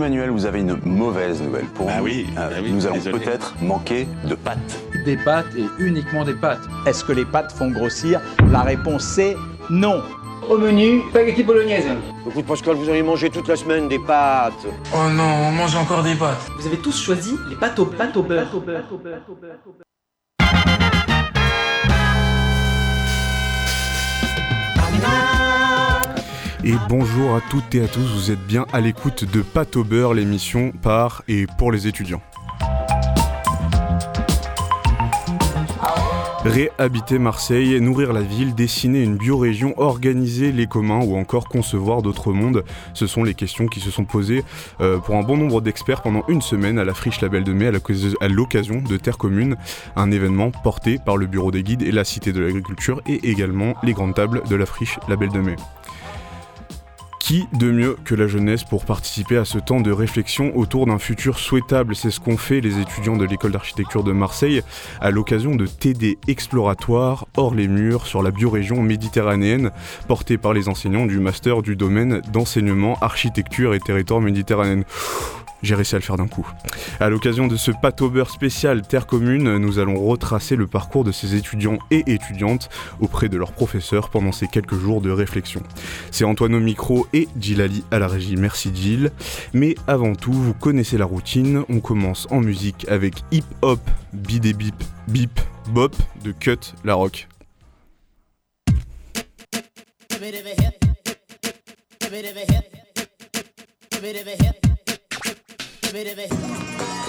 Emmanuel, vous avez une mauvaise nouvelle pour Ah nous. oui, Euh, ah oui, nous allons peut-être manquer de pâtes. Des pâtes et uniquement des pâtes. Est-ce que les pâtes font grossir La réponse c'est non. Au menu, spaghetti bolognaise. Écoute Pascal, vous allez manger toute la semaine des pâtes. Oh non, on mange encore des pâtes. Vous avez tous choisi les pâtes au, pâtes au beurre. Et bonjour à toutes et à tous, vous êtes bien à l'écoute de Pâte au beurre, l'émission par et pour les étudiants. Réhabiter Marseille, nourrir la ville, dessiner une biorégion, organiser les communs ou encore concevoir d'autres mondes, ce sont les questions qui se sont posées euh, pour un bon nombre d'experts pendant une semaine à la Friche Label de Mai à l'occasion- à l'occasion de Terre Commune, un événement porté par le Bureau des guides et la Cité de l'Agriculture et également les grandes tables de la Friche Label de Mai. Qui de mieux que la jeunesse pour participer à ce temps de réflexion autour d'un futur souhaitable? C'est ce qu'ont fait les étudiants de l'école d'architecture de Marseille à l'occasion de TD exploratoires hors les murs sur la biorégion méditerranéenne portée par les enseignants du master du domaine d'enseignement architecture et territoire méditerranéen. J'ai réussi à le faire d'un coup. À l'occasion de ce beurre spécial Terre Commune, nous allons retracer le parcours de ces étudiants et étudiantes auprès de leurs professeurs pendant ces quelques jours de réflexion. C'est Antoine au micro et Gilali à la régie. Merci Gilles. Mais avant tout, vous connaissez la routine. On commence en musique avec Hip Hop, Bidé Bip, Bip, Bop de Cut La Rock. C'était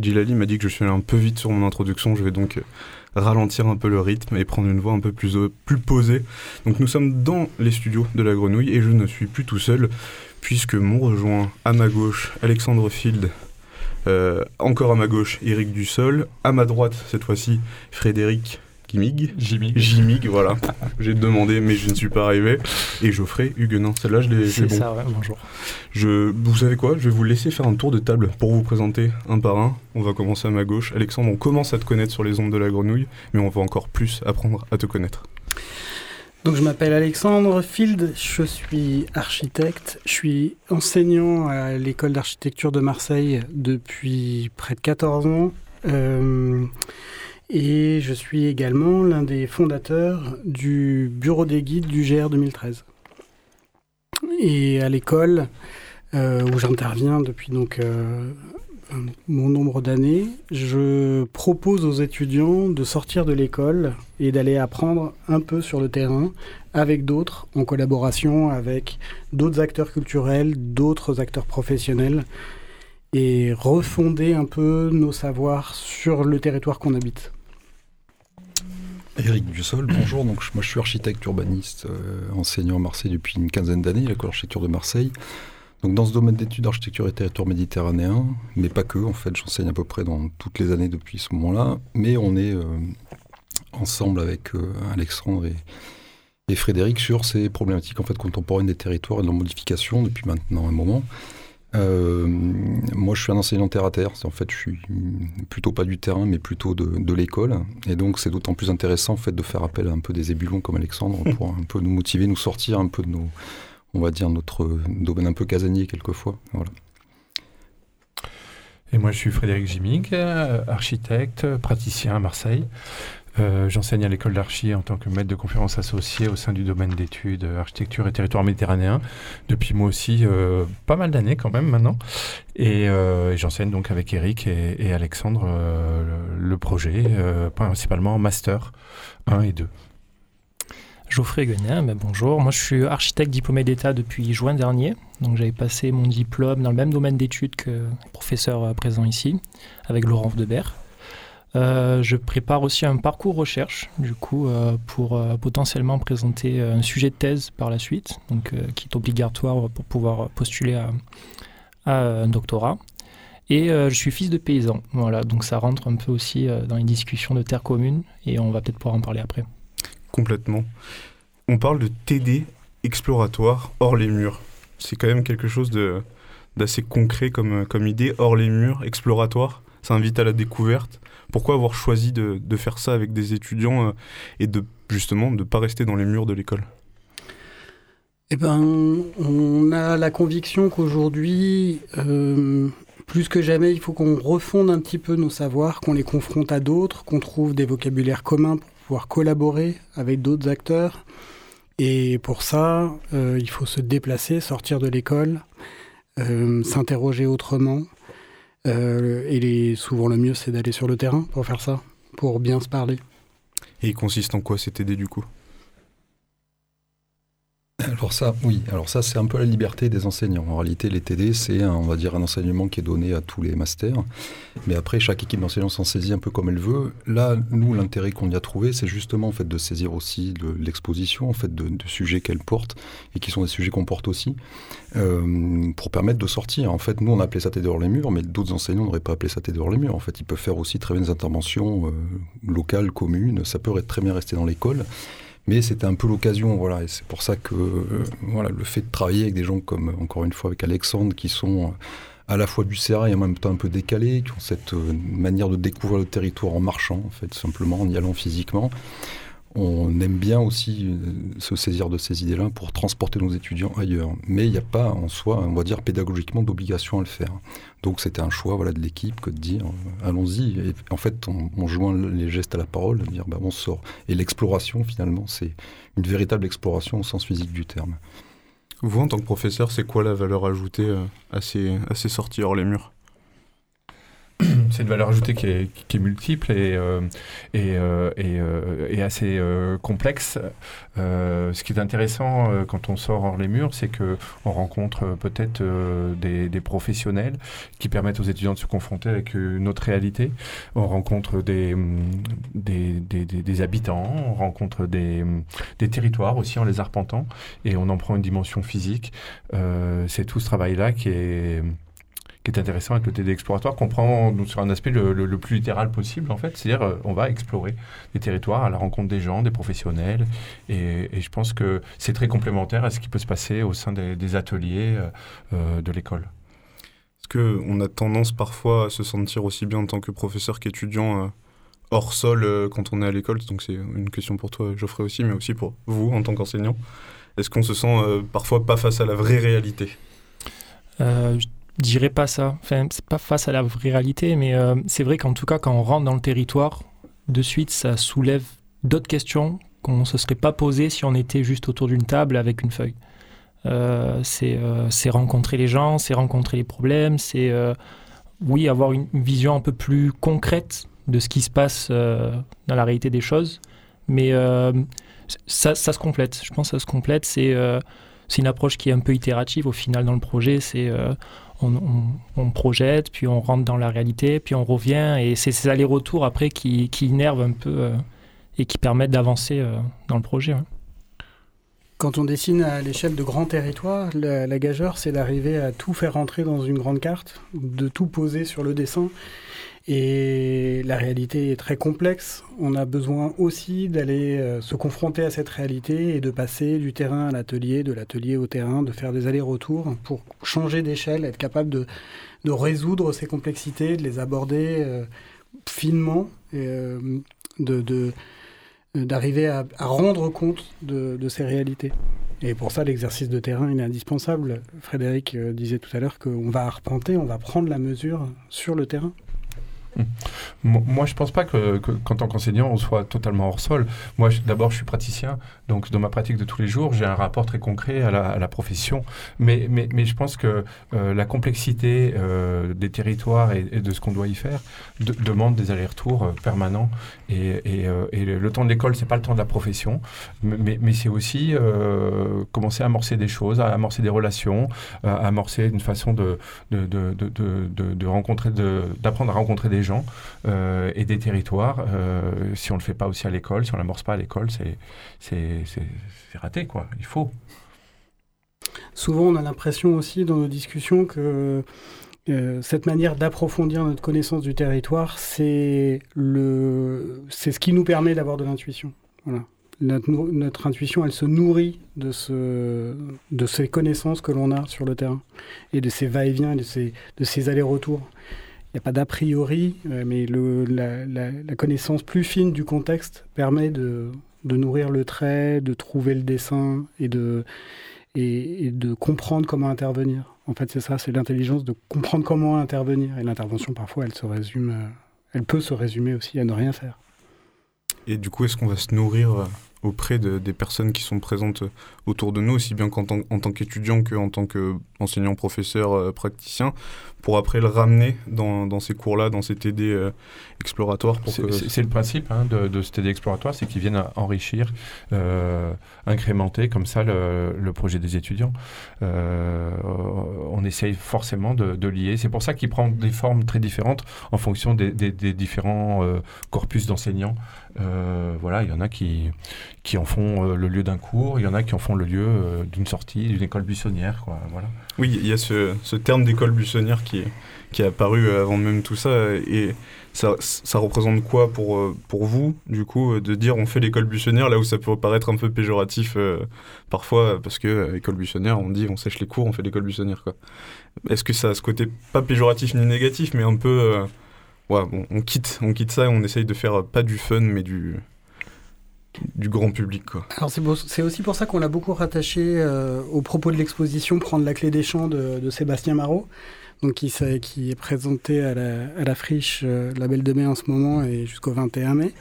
Gilali m'a dit que je suis allé un peu vite sur mon introduction, je vais donc euh, ralentir un peu le rythme et prendre une voix un peu plus, euh, plus posée. Donc nous sommes dans les studios de la grenouille et je ne suis plus tout seul puisque m'ont rejoint à ma gauche Alexandre Field, euh, encore à ma gauche Eric Dussol, à ma droite cette fois-ci Frédéric Jimig, voilà. J'ai demandé, mais je ne suis pas arrivé. Et Geoffrey Huguenin. Celle-là, je l'ai C'est bon. ça, ouais, bonjour. Je, vous savez quoi? Je vais vous laisser faire un tour de table pour vous présenter un par un. On va commencer à ma gauche. Alexandre, on commence à te connaître sur les ondes de la grenouille, mais on va encore plus apprendre à te connaître. Donc je m'appelle Alexandre Field, je suis architecte, je suis enseignant à l'école d'architecture de Marseille depuis près de 14 ans euh, et je suis également l'un des fondateurs du bureau des guides du GR 2013. Et à l'école euh, où j'interviens depuis donc euh, bon nombre d'années, je propose aux étudiants de sortir de l'école et d'aller apprendre un peu sur le terrain avec d'autres, en collaboration avec d'autres acteurs culturels, d'autres acteurs professionnels, et refonder un peu nos savoirs sur le territoire qu'on habite. Éric Dussol, bonjour. Donc, moi, je suis architecte urbaniste, euh, enseignant à Marseille depuis une quinzaine d'années, à l'école d'architecture de Marseille. Donc, dans ce domaine d'études d'architecture et territoire méditerranéen, mais pas que, en fait, j'enseigne à peu près dans toutes les années depuis ce moment-là. Mais on est euh, ensemble avec euh, Alexandre et, et Frédéric sur ces problématiques en fait contemporaines des territoires et de leur modification depuis maintenant un moment. Euh, moi, je suis un enseignant terre à terre. En fait, je suis plutôt pas du terrain, mais plutôt de, de l'école. Et donc, c'est d'autant plus intéressant en fait de faire appel à un peu des ébulons comme Alexandre pour un peu nous motiver, nous sortir un peu de nos, on va dire notre domaine un peu casanier quelquefois. Voilà. Et moi, je suis Frédéric Gimig, euh, architecte, praticien à Marseille. Euh, J'enseigne à l'école d'archi en tant que maître de conférences associé au sein du domaine d'études euh, architecture et territoire méditerranéen depuis moi aussi euh, pas mal d'années quand même maintenant. Et, j'enseigne donc avec Eric et, Alexandre le, projet, principalement en master 1 et 2. Geoffrey Guenin, ben bonjour. Moi, je suis architecte diplômé d'État depuis juin dernier. Donc, j'avais passé mon diplôme dans le même domaine d'études que le professeur présent ici, avec Laurent Debert. Euh, je prépare aussi un parcours recherche, du coup, euh, pour euh, potentiellement présenter un sujet de thèse par la suite, donc, qui est obligatoire pour pouvoir postuler à, un doctorat. Et je suis fils de paysan, voilà, donc ça rentre un peu aussi dans les discussions de terre commune, et on va peut-être pouvoir en parler après. Complètement. On parle de TD exploratoire hors les murs. C'est quand même quelque chose d'assez concret comme, comme idée, hors les murs, exploratoire. Ça invite à la découverte. Pourquoi avoir choisi de, faire ça avec des étudiants euh, et de justement de ne pas rester dans les murs de l'école? Eh ben, on a la conviction qu'aujourd'hui, euh, plus que jamais, il faut qu'on refonde un petit peu nos savoirs, qu'on les confronte à d'autres, qu'on trouve des vocabulaires communs pour pouvoir collaborer avec d'autres acteurs. Et pour ça, euh, il faut se déplacer, sortir de l'école, s'interroger autrement. Euh, et les- souvent le mieux, c'est d'aller sur le terrain pour faire ça, pour bien se parler. Et il consiste en quoi cet TD du coup? Alors ça, oui. Alors ça, c'est un peu la liberté des enseignants. En réalité, les TD, c'est, on va dire, un enseignement qui est donné à tous les masters. Mais après, chaque équipe d'enseignants s'en saisit un peu comme elle veut. Là, nous, l'intérêt qu'on y a trouvé, c'est justement en fait de saisir aussi de l'exposition, en fait, de, sujets qu'elle porte et qui sont des sujets qu'on porte aussi, euh, pour permettre de sortir. En fait, nous, on a appelé ça TD hors les murs, mais d'autres enseignants n'auraient pas appelé ça TD hors les murs. En fait, ils peuvent faire aussi très bien des interventions euh, locales, communes. Ça peut être très bien rester dans l'école. Mais c'était un peu l'occasion, voilà, et c'est pour ça que euh, voilà, le fait de travailler avec des gens comme, encore une fois, avec Alexandre, qui sont euh, à la fois du et en même temps un peu décalés, qui ont cette euh, manière de découvrir le territoire en marchant, en fait, simplement en y allant physiquement. On aime bien aussi euh, se saisir de ces idées-là pour transporter nos étudiants ailleurs. Mais il n'y a pas en soi, on va dire pédagogiquement, d'obligation à le faire. Donc c'était un choix voilà, de l'équipe que de dire euh, allons-y. Et en fait, on, joint les gestes à la parole, de dire bah, on sort. Et l'exploration, finalement, c'est une véritable exploration au sens physique du terme. Vous, en tant que professeur, c'est quoi la valeur ajoutée euh, à ces sorties hors les murs? c'est une valeur ajoutée qui est, qui est multiple et, euh, et, euh, et, euh, et assez euh, complexe. Euh, ce qui est intéressant euh, quand on sort hors les murs, c'est que on rencontre peut-être des, des professionnels qui permettent aux étudiants de se confronter avec une autre réalité. On rencontre des, hum, des, des, des- habitants, on rencontre des, hum, des territoires aussi en les arpentant et on en prend une dimension physique. C'est tout ce travail-là qui est qui est intéressant avec le TD exploratoire, qu'on prend donc, sur un aspect le, le- le plus littéral possible, en fait. C'est-à-dire, euh, on va explorer des territoires à la rencontre des gens, des professionnels. Et, et je pense que c'est très complémentaire à ce qui peut se passer au sein des, des ateliers euh, euh, de l'école. Est-ce qu'on a tendance parfois à se sentir aussi bien en tant que professeur qu'étudiant euh, hors sol euh, quand on est à l'école? Donc c'est une question pour toi Geoffrey aussi, mais aussi pour vous en tant qu'enseignant. Est-ce qu'on se sent euh, parfois pas face à la vraie réalité? Euh, je dirais pas ça. Enfin, c'est pas face à la vraie réalité, mais euh, c'est vrai qu'en tout cas, quand on rentre dans le territoire, de suite, ça soulève d'autres questions qu'on ne se serait pas posées si on était juste autour d'une table avec une feuille. Euh, c'est euh, rencontrer les gens, c'est rencontrer les problèmes, c'est euh, oui avoir une, vision un peu plus concrète de ce qui se passe dans la réalité des choses, mais ça, se complète. Je pense que ça se complète. C'est c'est une approche qui est un peu itérative au final dans le projet. C'est on, projette, puis on rentre dans la réalité, puis on revient, et c'est ces allers-retours après qui, qui un peu euh, et qui permettent d'avancer euh, dans le projet. ouais. Quand on dessine à l'échelle de grands territoires, la, la gageure, c'est d'arriver à tout faire rentrer dans une grande carte, de tout poser sur le dessin. Et la réalité est très complexe. On a besoin aussi d'aller euh, se confronter à cette réalité et de passer du terrain à l'atelier, de l'atelier au terrain, de faire des allers-retours pour changer d'échelle, être capable de, résoudre ces complexités, de les aborder euh, finement, et, euh, de, d'arriver à, rendre compte de, ces réalités. Et pour ça, l'exercice de terrain, est indispensable. Frédéric disait tout à l'heure qu'on va arpenter, on va prendre la mesure sur le terrain. Mo- Moi, je pense pas que, que- qu'en tant qu'enseignant, on soit totalement hors sol. Moi, d'abord, je suis praticien, donc dans ma pratique de tous les jours, j'ai un rapport très concret à la, profession. Mais, mais, mais je pense que euh, la complexité euh, des territoires et, de ce qu'on doit y faire de- demande des allers-retours euh, permanents. Et, et, le, temps de l'école, c'est pas le temps de la profession, mais, mais, c'est aussi commencer à amorcer des choses, à amorcer des relations, à amorcer une façon de, de, de, rencontrer, d'apprendre à rencontrer des gens et des territoires. Si on ne le fait pas aussi à l'école, si on ne l'amorce pas à l'école, c'est, c'est, raté, quoi. Il faut. Souvent, on a l'impression aussi dans nos discussions que euh, cette manière d'approfondir notre connaissance du territoire, c'est ce qui nous permet d'avoir de l'intuition. Voilà. Notre, intuition, elle se nourrit de, ce, de ces connaissances que l'on a sur le terrain et de ces va-et-vient, et de ces, de ces allers-retours. Il n'y a pas d'a priori, euh, mais la connaissance plus fine du contexte permet de, de nourrir le trait, de trouver le dessin et de, comprendre comment intervenir. En fait, c'est ça, c'est l'intelligence de comprendre comment intervenir. Et l'intervention, parfois, elle se résume, euh, elle peut se résumer aussi à ne rien faire. Et du coup, est-ce qu'on va se nourrir euh, auprès de- des personnes qui sont présentes autour de nous, aussi bien qu'en tant, en tant qu'étudiant qu'en tant qu'enseignant, professeur, euh, praticien, pour après le ramener dans, dans ces cours-là, dans ces TD euh, exploratoires pour C'est, que... c'est- c'est le principe hein, de, de ce TD exploratoire, c'est qu'ils viennent enrichir, euh, incrémenter comme ça le, le projet des étudiants. Euh, on essaye forcément de, de lier. C'est pour ça qu'il prend des formes très différentes en fonction des, des- des différents corpus d'enseignants. Euh, voilà, il y en a qui, qui en font euh, le lieu d'un cours, il y en a qui en font le lieu euh, d'une sortie, d'une école buissonnière. Quoi, voilà. Oui, il y a ce, ce terme d'école buissonnière qui qui est apparu avant même tout ça. Et ça, ça représente quoi pour, pour vous, du coup, de dire on fait l'école buissonnière, là où ça peut paraître un peu péjoratif parfois, parce que école buissonnière, on dit on sèche les cours, on fait l'école buissonnière. Est-ce que ça a ce côté pas péjoratif ni négatif, mais un peu. Ouais, bon, on, quitte, on quitte ça et on essaye de faire pas du fun, mais du, du grand public. Quoi. Alors c'est aussi pour ça qu'on l'a beaucoup rattaché euh, au propos de l'exposition Prendre la clé des champs de, Sébastien Marot, donc qui, est présenté à la, à la friche euh, La Belle de Mai en ce moment et jusqu'au 21 mai.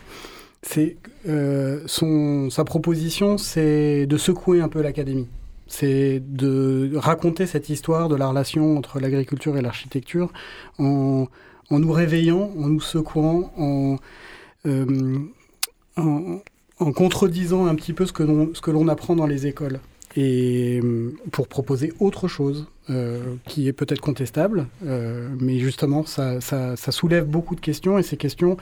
C'est euh, son sa proposition, c'est de secouer un peu l'académie. C'est de raconter cette histoire de la relation entre l'agriculture et l'architecture en, en nous réveillant, en nous secouant, en, euh, en, contredisant un petit peu ce que l'on apprend dans les écoles et euh, pour proposer autre chose euh, qui est peut-être contestable, mais justement ça, ça, soulève beaucoup de questions et ces questions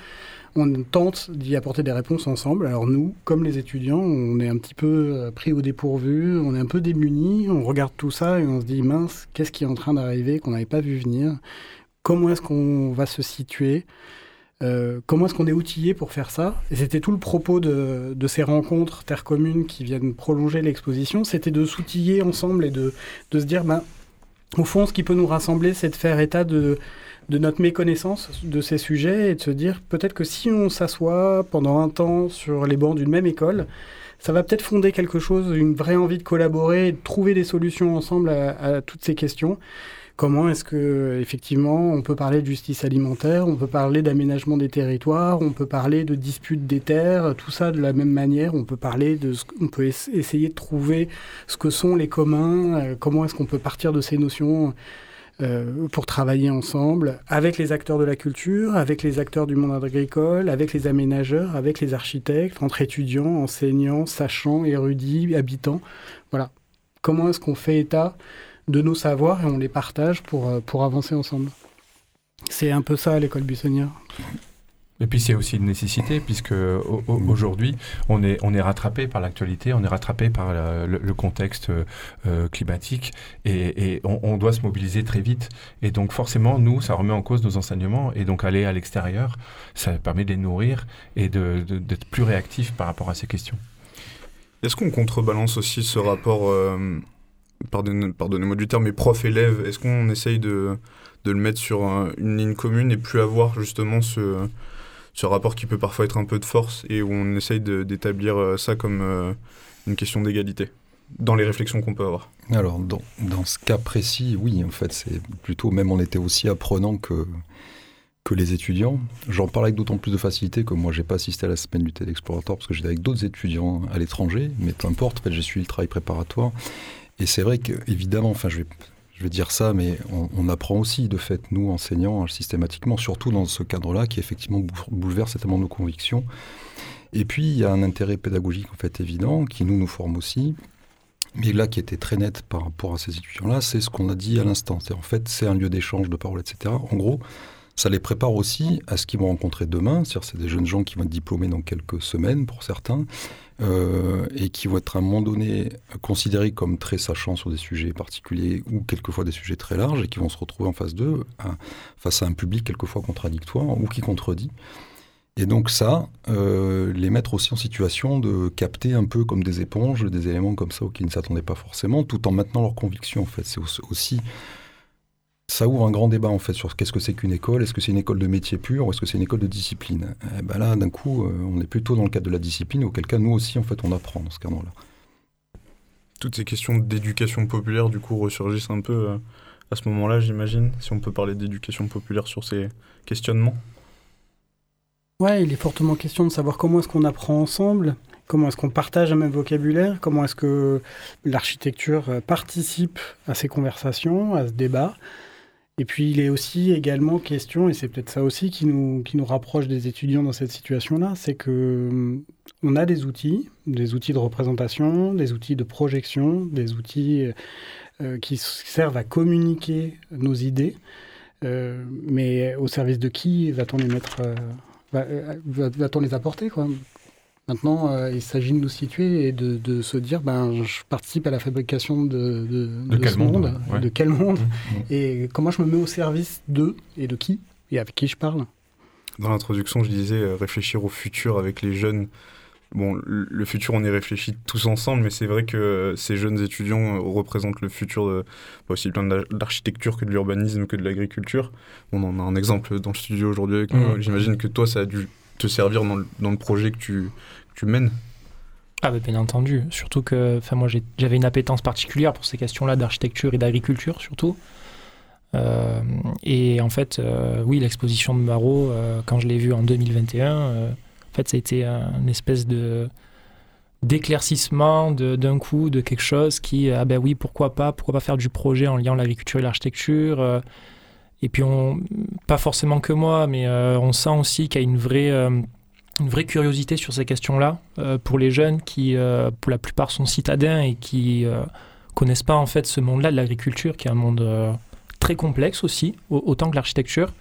on tente d'y apporter des réponses ensemble. Alors nous, comme les étudiants, on est un petit peu pris au dépourvu, on est un peu démunis, on regarde tout ça et on se dit mince, qu'est-ce qui est en train d'arriver qu'on n'avait pas vu venir? Comment est-ce qu'on va se situer euh, comment est-ce qu'on est outillé pour faire ça? C'était tout le propos de, ces rencontres terre communes qui viennent prolonger l'exposition, c'était de s'outiller ensemble et de, se dire, ben, au fond, ce qui peut nous rassembler, c'est de faire état de, de notre méconnaissance de ces sujets et de se dire peut-être que si on s'assoit pendant un temps sur les bancs d'une même école, ça va peut-être fonder quelque chose, une vraie envie de collaborer et de trouver des solutions ensemble à toutes ces questions. Comment est-ce que effectivement on peut parler de justice alimentaire, on peut parler d'aménagement des territoires, on peut parler de dispute des terres, tout ça de la même manière. On peut parler de, on peut essayer de trouver ce que sont les communs. Euh, comment est-ce qu'on peut partir de ces notions euh, pour travailler ensemble avec les acteurs de la culture, avec les acteurs du monde agricole, avec les aménageurs, avec les architectes, entre étudiants, enseignants, sachants, érudits, habitants. Voilà. Comment est-ce qu'on fait état de nos savoirs et on les partage pour, euh, pour avancer ensemble. C'est un peu ça l'école buissonnière. Et puis c'est aussi une nécessité puisque aujourd'hui on est on est rattrapé par l'actualité, on est rattrapé par le, contexte euh, climatique et, on, doit se mobiliser très vite. Et donc forcément nous ça remet en cause nos enseignements et donc aller à l'extérieur ça permet de les nourrir et d'être plus réactif par rapport à ces questions. Est-ce qu'on contrebalance aussi ce rapport euh, pardonnez-moi du terme, mais prof-élève, est-ce qu'on essaye de, de, le mettre sur une ligne commune et plus avoir justement ce, ce rapport qui peut parfois être un peu de force et où on essaye d'établir euh, ça comme euh, une question d'égalité dans les réflexions qu'on peut avoir? Alors, dans, dans, ce cas précis, oui, en fait, c'est plutôt, même on était aussi apprenant que, que les étudiants. J'en parle avec d'autant plus de facilité que moi, j'ai pas assisté à la semaine du TED Explorator parce que j'étais avec d'autres étudiants à l'étranger, mais peu importe, en fait, j'ai suivi le travail préparatoire. Et c'est vrai qu'évidemment, enfin, je vais, je vais dire ça, mais on, apprend aussi, de fait, nous, enseignants, systématiquement, surtout dans ce cadre-là, qui effectivement bouleverse certainement nos convictions. Et puis, il y a un intérêt pédagogique, en fait, évident, qui nous, nous forme aussi. Mais là, qui était très net par rapport à ces étudiants-là, c'est ce qu'on a dit à l'instant. C'est en fait, c'est un lieu d'échange de paroles, etc. En gros, ça les prépare aussi à ce qu'ils vont rencontrer demain. C'est-à-dire, c'est des jeunes gens qui vont être diplômés dans quelques semaines, pour certains, euh, et qui vont être à un moment donné considérés comme très sachants sur des sujets particuliers ou quelquefois des sujets très larges et qui vont se retrouver en face d'eux, face à un public quelquefois contradictoire ou qui contredit. Et donc ça, euh, les mettre aussi en situation de capter un peu comme des éponges des éléments comme ça auxquels ils ne s'attendaient pas forcément, tout en maintenant leurs convictions en fait. C'est aussi ça ouvre un grand débat en fait sur qu'est-ce que c'est qu'une école, est-ce que c'est une école de métier pur ou est-ce que c'est une école de discipline? Et eh ben Là, d'un coup, euh, on est plutôt dans le cadre de la discipline, auquel cas nous aussi, en fait, on apprend dans ce cadre-là. Toutes ces questions d'éducation populaire, du coup, ressurgissent un peu euh, à ce moment-là, j'imagine, si on peut parler d'éducation populaire sur ces questionnements? Ouais, il est fortement question de savoir comment est-ce qu'on apprend ensemble, comment est-ce qu'on partage un même vocabulaire, comment est-ce que l'architecture euh, participe à ces conversations, à ce débat. Et puis il est aussi également question, et c'est peut-être ça aussi qui nous, qui nous rapproche des étudiants dans cette situation-là, c'est que hum, on a des outils, des outils de représentation, des outils de projection, des outils euh, euh, qui servent à communiquer nos idées. Euh, mais au service de qui va-t-on les mettre, va-t-on les apporter quoi? Maintenant, euh, il s'agit de nous situer et de, se dire, ben, je participe à la fabrication de, de, ce monde, de quel monde, mmh, et comment je me mets au service d'eux et de qui, et avec qui je parle? Dans l'introduction, je disais euh, réfléchir au futur avec les jeunes. Bon, le futur, on y réfléchit tous ensemble, mais c'est vrai que ces jeunes étudiants euh, représentent le futur de, bah, aussi bien de l'architecture que de l'urbanisme, que de l'agriculture. On en a un exemple dans le studio aujourd'hui avec mmh. J'imagine que toi, ça a dû te servir dans le, dans le projet que tu, tu mènes ah bah bien entendu, surtout que moi j'avais une appétence particulière pour ces questions-là d'architecture et d'agriculture surtout. Euh, et en fait, euh, oui, l'exposition de Marot, euh, quand je l'ai vue en 2021, en fait, ça a été une espèce d'éclaircissement d'un coup de quelque chose qui, ah ben oui, pourquoi pas, pourquoi pas faire du projet en liant l'agriculture et l'architecture. et puis, on, pas forcément que moi, mais on sent aussi qu'il y a une vraie une vraie curiosité sur ces questions-là euh, pour les jeunes qui, euh, pour la plupart, sont citadins et qui euh, connaissent pas en fait ce monde-là de l'agriculture, qui est un monde très complexe aussi, autant que l'architecture,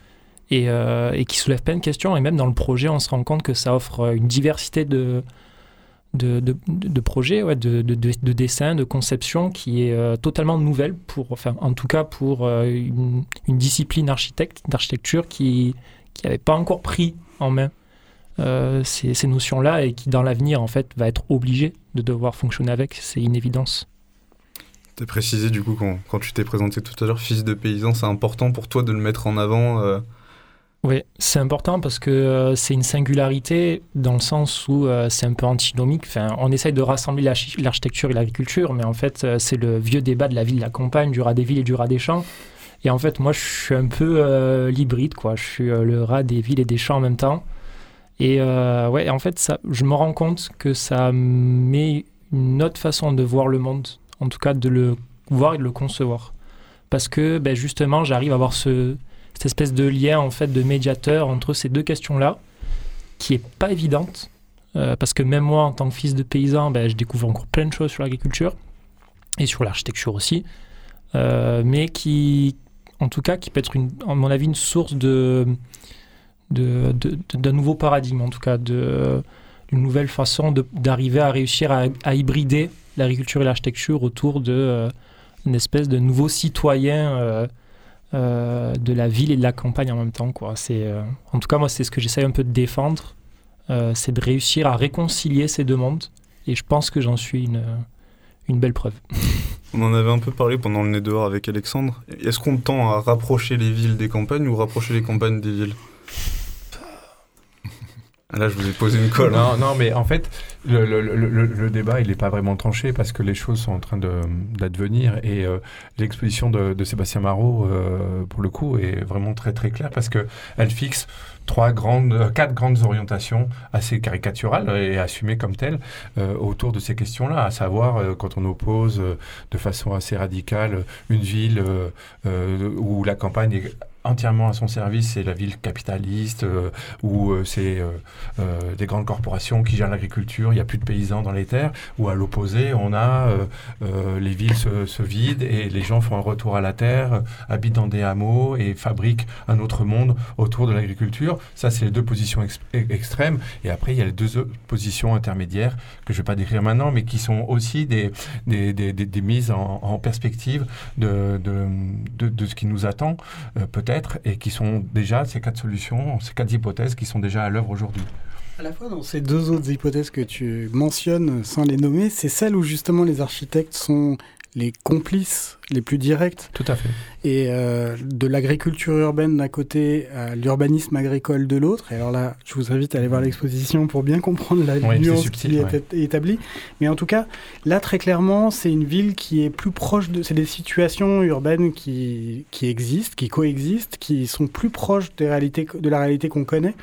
et, euh, et qui soulève plein de questions. Et même dans le projet, on se rend compte que ça offre une diversité de, de, projets, ouais, de, de, de, dessins, de conceptions qui est euh, totalement nouvelle, pour, enfin, en tout cas pour euh, une, discipline architecte, d'architecture qui n'avait pas encore pris en main euh, ces, ces notions-là et qui, dans l'avenir, en fait, va être obligé de devoir fonctionner avec. C'est une évidence. Tu as précisé, du coup, quand, quand tu t'es présenté tout à l'heure, fils de paysan, c'est important pour toi de le mettre en avant euh... Oui, c'est important parce que euh, c'est une singularité dans le sens où euh, c'est un peu antinomique. Enfin, on essaye de rassembler l'architecture et l'agriculture, mais en fait, euh, c'est le vieux débat de la ville, de la campagne, du rat des villes et du rat des champs. Et en fait, moi, je suis un peu l'hybride, quoi. Je suis le rat des villes et des champs en même temps. Et ouais, en fait, ça, je me rends compte que ça met une autre façon de voir le monde, en tout cas de le voir et de le concevoir. Parce que, ben, justement, j'arrive à avoir ce, cette espèce de lien en fait de médiateur entre ces deux questions-là, qui est pas évidente, euh, parce que même moi, en tant que fils de paysan, ben, je découvre encore plein de choses sur l'agriculture et sur l'architecture aussi, euh, mais qui, en tout cas, qui peut être, une, à mon avis, une source de d'un nouveau paradigme, en tout cas, d'une nouvelle façon d'arriver à réussir à, hybrider l'agriculture et l'architecture autour de euh, espèce de nouveau citoyen euh, euh, de la ville et de la campagne en même temps. Quoi. En tout cas, moi, c'est ce que j'essaie un peu de défendre, c'est de réussir à réconcilier ces deux mondes. Et je pense que j'en suis une, une belle preuve. On en avait un peu parlé pendant le nez dehors avec Alexandre. Est-ce qu'on tend à rapprocher les villes des campagnes ou rapprocher les campagnes des villes? Là, je vous ai posé une colle. Non, non, mais en fait, le, le, le, le débat, il n'est pas vraiment tranché parce que les choses sont en train d'advenir. Et euh, l'exposition de, de, Sébastien Marot, euh, pour le coup, est vraiment très, très claire parce qu'elle fixe trois grandes, quatre grandes orientations assez caricaturales et assumées comme telles euh, autour de ces questions-là, à savoir euh, quand on oppose euh, de façon assez radicale une ville où la campagne est entièrement à son service, c'est la ville capitaliste euh, où euh, c'est euh, des grandes corporations qui gèrent l'agriculture, il n'y a plus de paysans dans les terres, ou à l'opposé, on a les villes se, vident et les gens font un retour à la terre, habitent dans des hameaux et fabriquent un autre monde autour de l'agriculture. Ça, c'est les deux positions ex extrêmes. Et après, il y a les deux positions intermédiaires que je ne vais pas décrire maintenant, mais qui sont aussi des, des, des, mises en, perspective de, de, de, de, ce qui nous attend, et qui sont déjà ces quatre solutions, ces quatre hypothèses qui sont déjà à l'œuvre aujourd'hui. À la fois dans ces deux autres hypothèses que tu mentionnes sans les nommer, c'est celle où justement les architectes sont les complices les plus directs. Tout à fait. Et euh, de l'agriculture urbaine d'un côté à l'urbanisme agricole de l'autre. Et alors là, je vous invite à aller voir l'exposition pour bien comprendre la nuance subtil, qui est ouais. établie. Mais en tout cas, là, très clairement, c'est une ville qui est plus proche de... C'est des situations urbaines qui, qui existent, qui coexistent, qui sont plus proches des réalités, de la réalité qu'on connaît.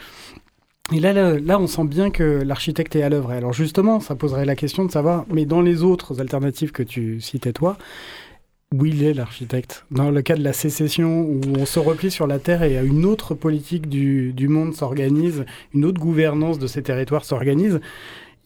Et là, là, on sent bien que l'architecte est à l'œuvre. Alors justement, ça poserait la question de savoir, mais dans les autres alternatives que tu citais toi, où il est l'architecte? Dans le cas de la sécession, où on se replie sur la terre et une autre politique du, du monde s'organise, une autre gouvernance de ces territoires s'organise,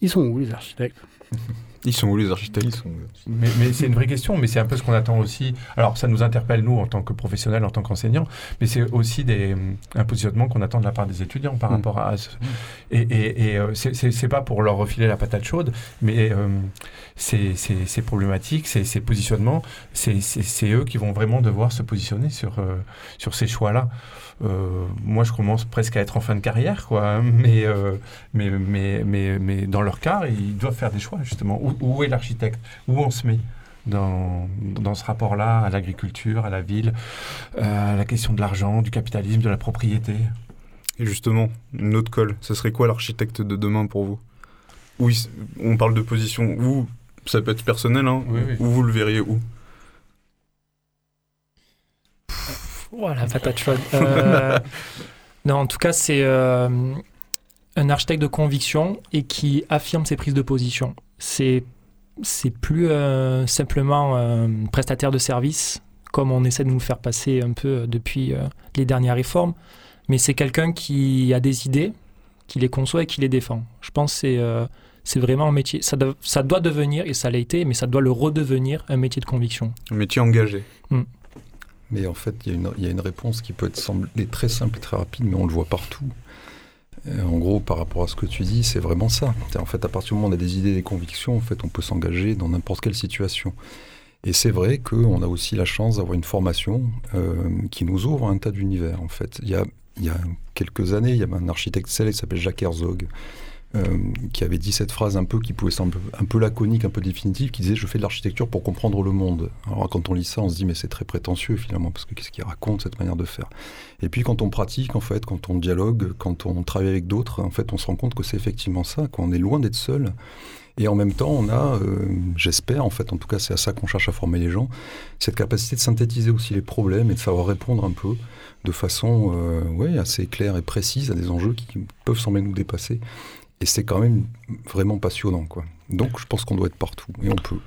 ils sont où les architectes? Ils sont où les architectes sont... Mais, mais c'est une vraie question, mais c'est un peu ce qu'on attend aussi. Alors ça nous interpelle nous en tant que professionnels, en tant qu'enseignants, mais c'est aussi des, un positionnement qu'on attend de la part des étudiants par mmh. rapport à ce... Et, et, et euh, c'est pas pour leur refiler la patate chaude, mais euh, ces, problématiques, ces, ces positionnements, c'est eux qui vont vraiment devoir se positionner sur, euh, sur ces choix-là. Euh, moi, je commence presque à être en fin de carrière, quoi. Mais, euh, mais, mais, mais, mais, dans leur cas, ils doivent faire des choix, justement. Où, où est l'architecte? Où on se met dans, dans ce rapport-là à l'agriculture, à la ville, euh, à la question de l'argent, du capitalisme, de la propriété? Et justement, une autre colle, ce serait quoi l'architecte de demain pour vous? Oui, on parle de position. Où ça peut être personnel, hein, oui, oui. où vous le verriez où? Voilà, patate chaude. Euh, non, en tout cas, c'est euh, un architecte de conviction et qui affirme ses prises de position. C'est c'est plus euh, simplement un prestataire de service comme on essaie de nous faire passer un peu depuis euh, les dernières réformes, mais c'est quelqu'un qui a des idées, qui les conçoit et qui les défend. Je pense que c'est euh, c'est vraiment un métier. Ça doit devenir, et ça l'a été, mais ça doit le redevenir un métier de conviction. Un métier engagé. Mm. Mais en fait, il y, a une- réponse qui peut être semblée très simple et très rapide, mais on le voit partout. Euh, En gros, par rapport à ce que tu dis, c'est vraiment ça. En fait, à partir du moment où on a des idées, des convictions, en fait, on peut s'engager dans n'importe quelle situation. Et c'est vrai qu'on a aussi la chance d'avoir une formation euh, qui nous ouvre un tas d'univers. En fait, il y a, il y a quelques années, il y avait un architecte célèbre qui s'appelle Jacques Herzog, qui avait dit cette phrase un peu qui pouvait sembler un peu laconique, un peu définitive, qui disait je fais de l'architecture pour comprendre le monde. Alors quand on lit ça, on se dit mais c'est très prétentieux finalement parce que qu'est-ce qu'il raconte cette manière de faire? Et puis quand on pratique en fait, quand on dialogue, quand on travaille avec d'autres, en fait on se rend compte que c'est effectivement ça, qu'on est loin d'être seul. Et en même temps, on a, euh, j'espère, en fait, en tout cas, c'est à ça qu'on cherche à former les gens, cette capacité de synthétiser aussi les problèmes et de savoir répondre un peu de façon euh, assez claire et précise à des enjeux qui peuvent sembler nous dépasser. Et c'est quand même vraiment passionnant, quoi. Donc, je pense qu'on doit être partout, et on peut.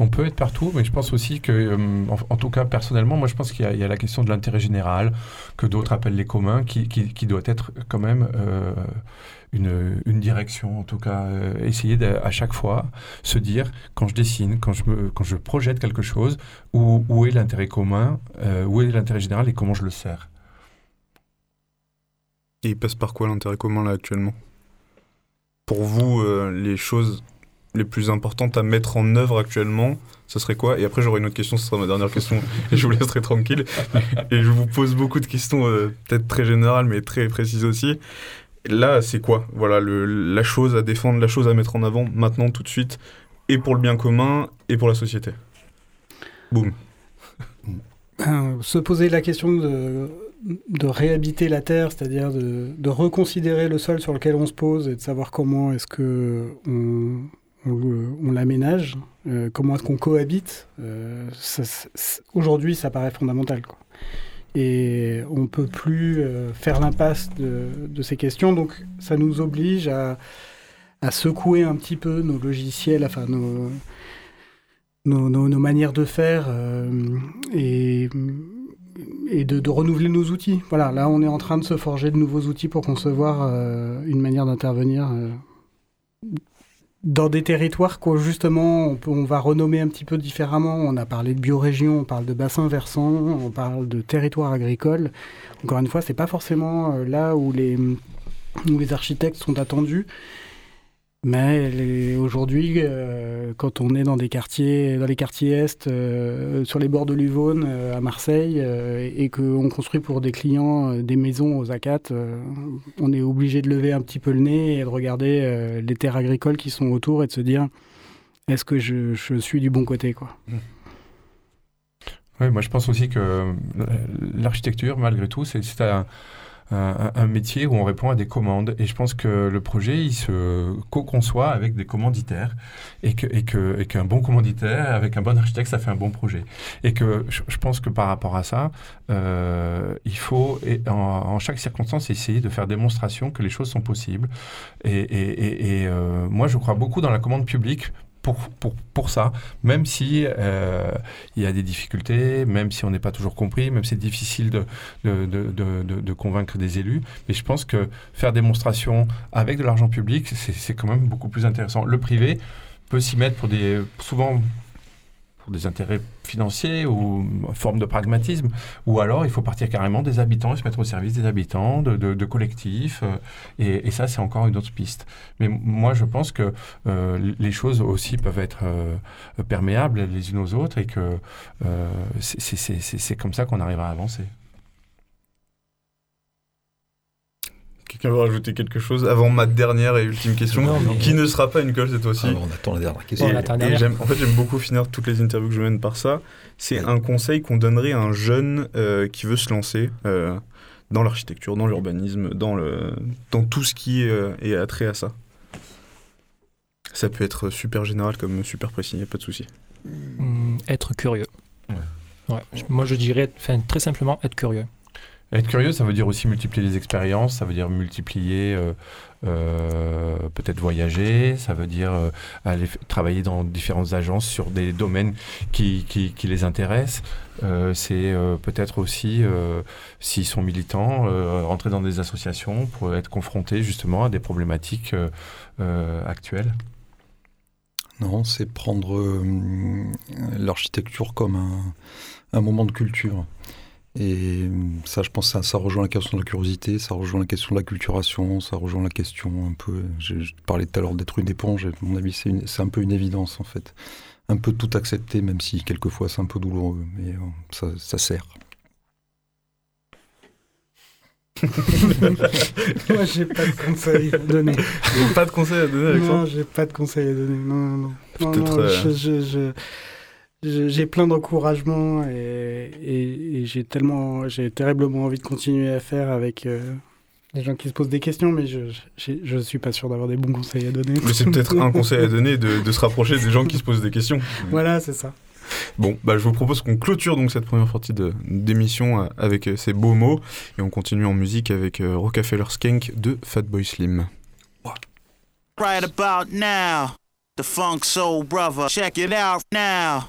On peut être partout, mais je pense aussi que, euh, en, en tout cas personnellement, moi je pense qu'il y, a- il y a la question de l'intérêt général, que d'autres appellent les communs, qui, qui- qui doit être quand même euh, une, une direction, en tout cas, euh, essayer de, à chaque fois se dire, quand je dessine, quand je, me, quand je projette quelque chose, où, où est l'intérêt commun, euh, où est l'intérêt général et comment je le sers. Et il passe par quoi l'intérêt commun là actuellement? Pour vous, euh, les choses les plus importantes à mettre en œuvre actuellement, ce serait quoi? Et après j'aurai une autre question, ce sera ma dernière question, et je vous laisserai tranquille. Et je vous pose beaucoup de questions, euh, peut-être très générales, mais très précises aussi. Là, c'est quoi? Voilà, la chose à défendre, la chose à mettre en avant maintenant, tout de suite, et pour le bien commun, et pour la société. Boum. Euh, se poser la question de, de réhabiter la terre, c'est-à-dire de, reconsidérer le sol sur lequel on se pose et de savoir comment est-ce que on, l'aménage, euh, comment est-ce qu'on cohabite. euh, Aujourd'hui, ça paraît fondamental. Et on peut plus euh, faire l'impasse de, ces questions, donc ça nous oblige à, secouer un petit peu nos logiciels, enfin nos, nos, manières de faire et, et de, renouveler nos outils. Voilà, là on est en train de se forger de nouveaux outils pour concevoir euh, une manière d'intervenir euh, dans des territoires que justement on va renommer un petit peu différemment. On a parlé de biorégion, on parle de bassin versant, on parle de territoire agricole. Encore une fois, c'est pas forcément euh, là où les, où les architectes sont attendus. Mais aujourd'hui, euh, quand on est dans des quartiers, dans les quartiers est, euh, sur les bords de l'Uvonne, euh, à Marseille, euh, et qu'on construit pour des clients des maisons aux ACAT, on est obligé de lever un petit peu le nez et de regarder les terres agricoles qui sont autour et de se dire est-ce que je, suis du bon côté quoi. Oui, moi je pense aussi que l'architecture, malgré tout, c'est un, un- métier où on répond à des commandes. Et je pense que le projet, il se co-conçoit avec des commanditaires. Et que- et que- et qu'un bon commanditaire, avec un bon architecte, ça fait un bon projet. Et que je, pense que par rapport à ça, euh, il faut, en, chaque circonstance, essayer de faire démonstration que les choses sont possibles. Et, euh, moi, je crois beaucoup dans la commande publique. Pour, pour, pour ça, même si euh, il y a des difficultés, même si on n'est pas toujours compris, même si c'est difficile de, de, de, de- de- convaincre des élus. Mais je pense que faire démonstration avec de l'argent public, c'est quand même beaucoup plus intéressant. Le privé peut s'y mettre pour des, souvent pour des intérêts financiers ou forme de pragmatisme, ou alors il faut partir carrément des habitants et se mettre au service des habitants, de, de- de collectifs, euh, et, et ça c'est encore une autre piste. Mais moi je pense que euh, les choses aussi peuvent être euh, perméables les unes aux autres et que euh, c'est comme ça qu'on arrivera à avancer. Quelqu'un veut rajouter quelque chose avant ma dernière et ultime question, Non, mais- qui ne sera pas une colle cette fois-ci. Alors, on attend la dernière question. Et- dernière. en fait, j'aime beaucoup finir toutes les interviews que je mène par ça. C'est un conseil qu'on donnerait à un jeune euh, qui veut se lancer euh, dans l'architecture, dans l'urbanisme, dans, le, dans tout ce qui euh, est attrait à ça. Ça peut être super général comme super précis, y a pas de souci. Hum, être curieux. Ouais. Ouais, je- moi je dirais enfin, très simplement être curieux. Être curieux, ça veut dire aussi multiplier les expériences, ça veut dire multiplier, euh, euh, peut-être voyager, ça veut dire euh, aller travailler dans différentes agences sur des domaines qui, les intéressent. C'est peut-être aussi, s'ils sont militants, rentrer dans des associations pour être confrontés justement à des problématiques actuelles. Non, c'est prendre l'architecture comme un moment de culture. Et ça, je pense, ça, ça rejoint la question de la curiosité, ça rejoint la question de la culturation, ça rejoint la question un peu. Je, je parlais tout à l'heure d'être une éponge, et à mon avis, c'est un peu une évidence en fait. Un peu tout accepter, même si quelquefois c'est un peu douloureux, mais euh, ça, ça sert. Moi, j'ai pas de conseils à donner. Pas de conseils à donner, Alexandre? Non, j'ai pas de conseils à donner. Non, non, non. Non, Peut-être, non, euh, je- je- je- je- j'ai plein d'encouragement et, et- et j'ai tellement, j'ai terriblement envie de continuer à faire avec euh, les gens qui se posent des questions, mais je, je, je suis pas sûr d'avoir des bons conseils à donner. Mais c'est peut-être un conseil à donner de, de se rapprocher des gens qui se posent des questions. Voilà, c'est ça. Bon, bah, je vous propose qu'on clôture donc cette première partie de- d'émission euh, avec euh, ces beaux mots et on continue en musique avec euh, Rockefeller Skank de Fatboy Slim. Right about now, the Funk Soul Brother. Check it out now,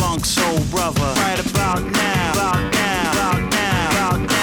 Funk Soul Brother, right about now. About now. About now. About now.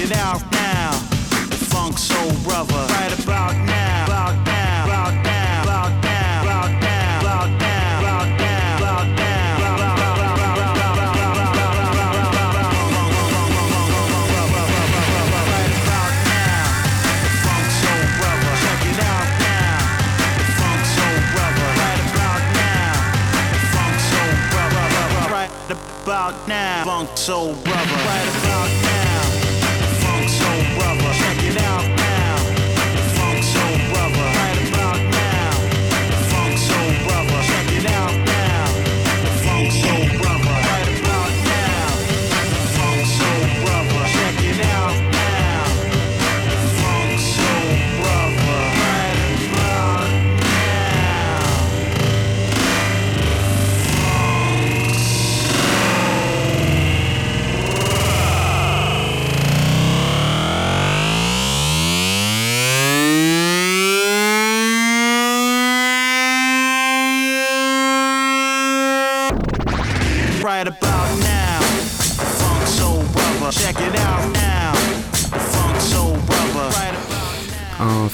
it out now. The funk soul brother, right about now, about now, about now, about now, about now, about now, about now, about now. Funk soul brother. Right about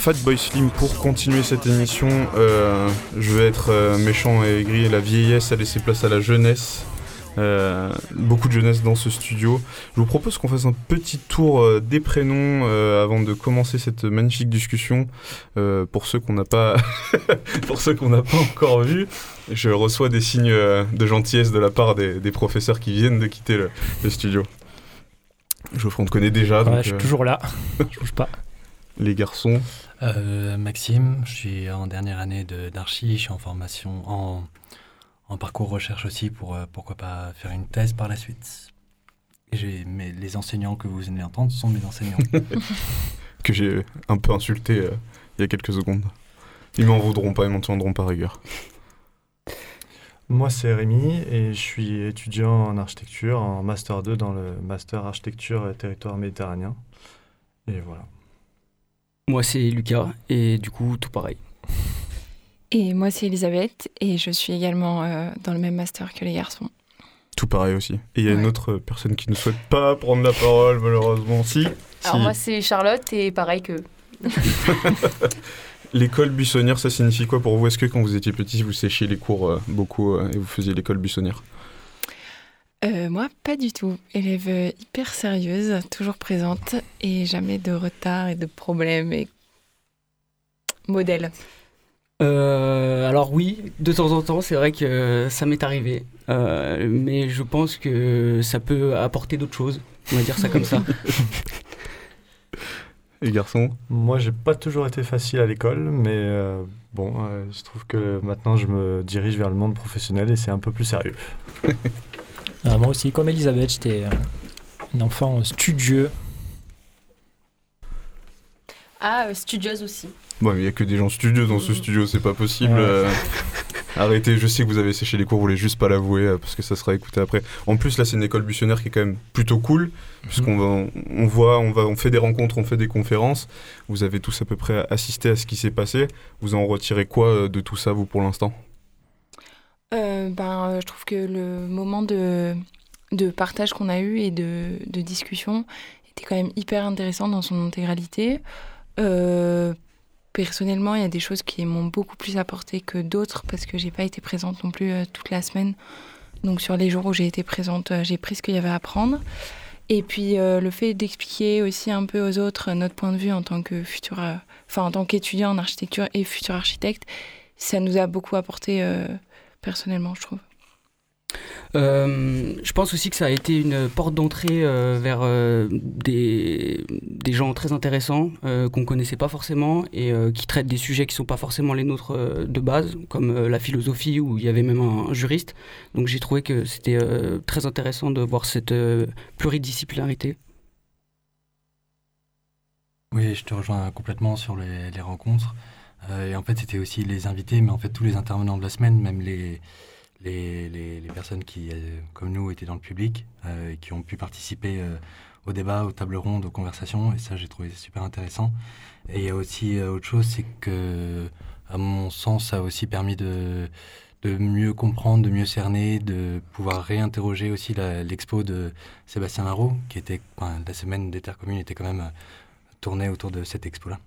Fatboy Slim pour continuer cette émission. Euh, je vais être euh, méchant et aigri. La vieillesse a laissé place à la jeunesse. Euh, beaucoup de jeunesse dans ce studio. Je vous propose qu'on fasse un petit tour des prénoms avant de commencer cette magnifique discussion. Pour ceux qu'on n'a pas, pour ceux qu'on n'a pas encore vu, je reçois des signes de gentillesse de la part des, des professeurs qui viennent de quitter le, le studio. Geoffrey, on te connaît déjà. Ouais, donc, je suis toujours là, je bouge pas. Les garçons. Euh, Maxime, je suis en dernière année de- d'archi, je suis en formation, en, en parcours recherche aussi pour euh, pourquoi pas faire une thèse par la suite. Et j'ai- mais les enseignants que vous venez d'entendre sont mes enseignants. que j'ai un peu insulté euh, il y a quelques secondes. Ils m'en voudront pas, ils m'en tiendront par rigueur. Moi, c'est Rémi et je suis étudiant en architecture, en Master 2 dans le Master Architecture et Territoire Méditerranéen. Et voilà. Moi, c'est Lucas, et du coup, tout pareil. Et moi, c'est Elisabeth, et je suis également euh, dans le même master que les garçons. Tout pareil aussi. Et il y a une autre personne qui ne souhaite pas prendre la parole, malheureusement. Si. Alors si. moi c'est Charlotte et pareil que L'école buissonnière, ça signifie quoi pour vous? Est-ce que quand vous étiez petit, vous séchiez les cours euh, beaucoup euh, et vous faisiez l'école buissonnière? Euh, moi, pas du tout. Élève hyper sérieuse, toujours présente, et jamais de retard et de problèmes et modèle. Euh, alors oui, de temps en temps, c'est vrai que ça m'est arrivé. Euh, mais je pense que ça peut apporter d'autres choses. On va dire ça comme ça. Les garçons Moi, j'ai pas toujours été facile à l'école, mais euh, bon, euh, je trouve que maintenant je me dirige vers le monde professionnel et c'est un peu plus sérieux. Ah, moi aussi, comme Elisabeth, j'étais euh, un enfant studieux. ah euh, studieuse aussi. Bon, il y a que des gens studieux dans ce studio, c'est pas possible. Ouais. euh, Arrêtez, je sais que vous avez séché les cours, vous voulez juste pas l'avouer euh, parce que ça sera écouté après. En plus, là, c'est une école buissonnière qui est quand même plutôt cool, puisqu'on va, on voit, on va, on fait des rencontres, on fait des conférences. Vous avez tous à peu près assisté à ce qui s'est passé. Vous en retirez quoi euh, de tout ça, vous, pour l'instant? Euh, ben, euh, je trouve que le moment de, partage qu'on a eu et de, discussion était quand même hyper intéressant dans son intégralité. Euh, personnellement, il y a des choses qui m'ont beaucoup plus apporté que d'autres parce que j'ai pas été présente non plus toute la semaine. Donc sur les jours où j'ai été présente, j'ai pris ce qu'il y avait à apprendre. Et puis le fait d'expliquer aussi un peu aux autres notre point de vue en tant que futur, enfin en tant qu'étudiant en architecture et futur architecte, ça nous a beaucoup apporté personnellement, je trouve. Euh, je pense aussi que ça a été une porte d'entrée euh, vers euh, des, des gens très intéressants euh, qu'on connaissait pas forcément et euh, qui traitent des sujets qui sont pas forcément les nôtres euh, de base, comme euh, la philosophie où il y avait même un, un juriste. Donc j'ai trouvé que c'était euh, très intéressant de voir cette euh, pluridisciplinarité. Oui, je te rejoins complètement sur les, les rencontres. Euh, et en fait, c'était aussi les invités, mais en fait, tous les intervenants de la semaine, même les, les, les, personnes qui, euh, comme nous, étaient dans le public, euh, et qui ont pu participer au débat, aux tables rondes, aux conversations. Et ça, j'ai trouvé super intéressant. Et il y a aussi autre chose, c'est que, à mon sens, ça a aussi permis de, de mieux comprendre, de mieux cerner, de pouvoir réinterroger aussi l'expo de Sébastien Larreau, qui était, la semaine des terres communes était quand même tournée autour de cette expo-là.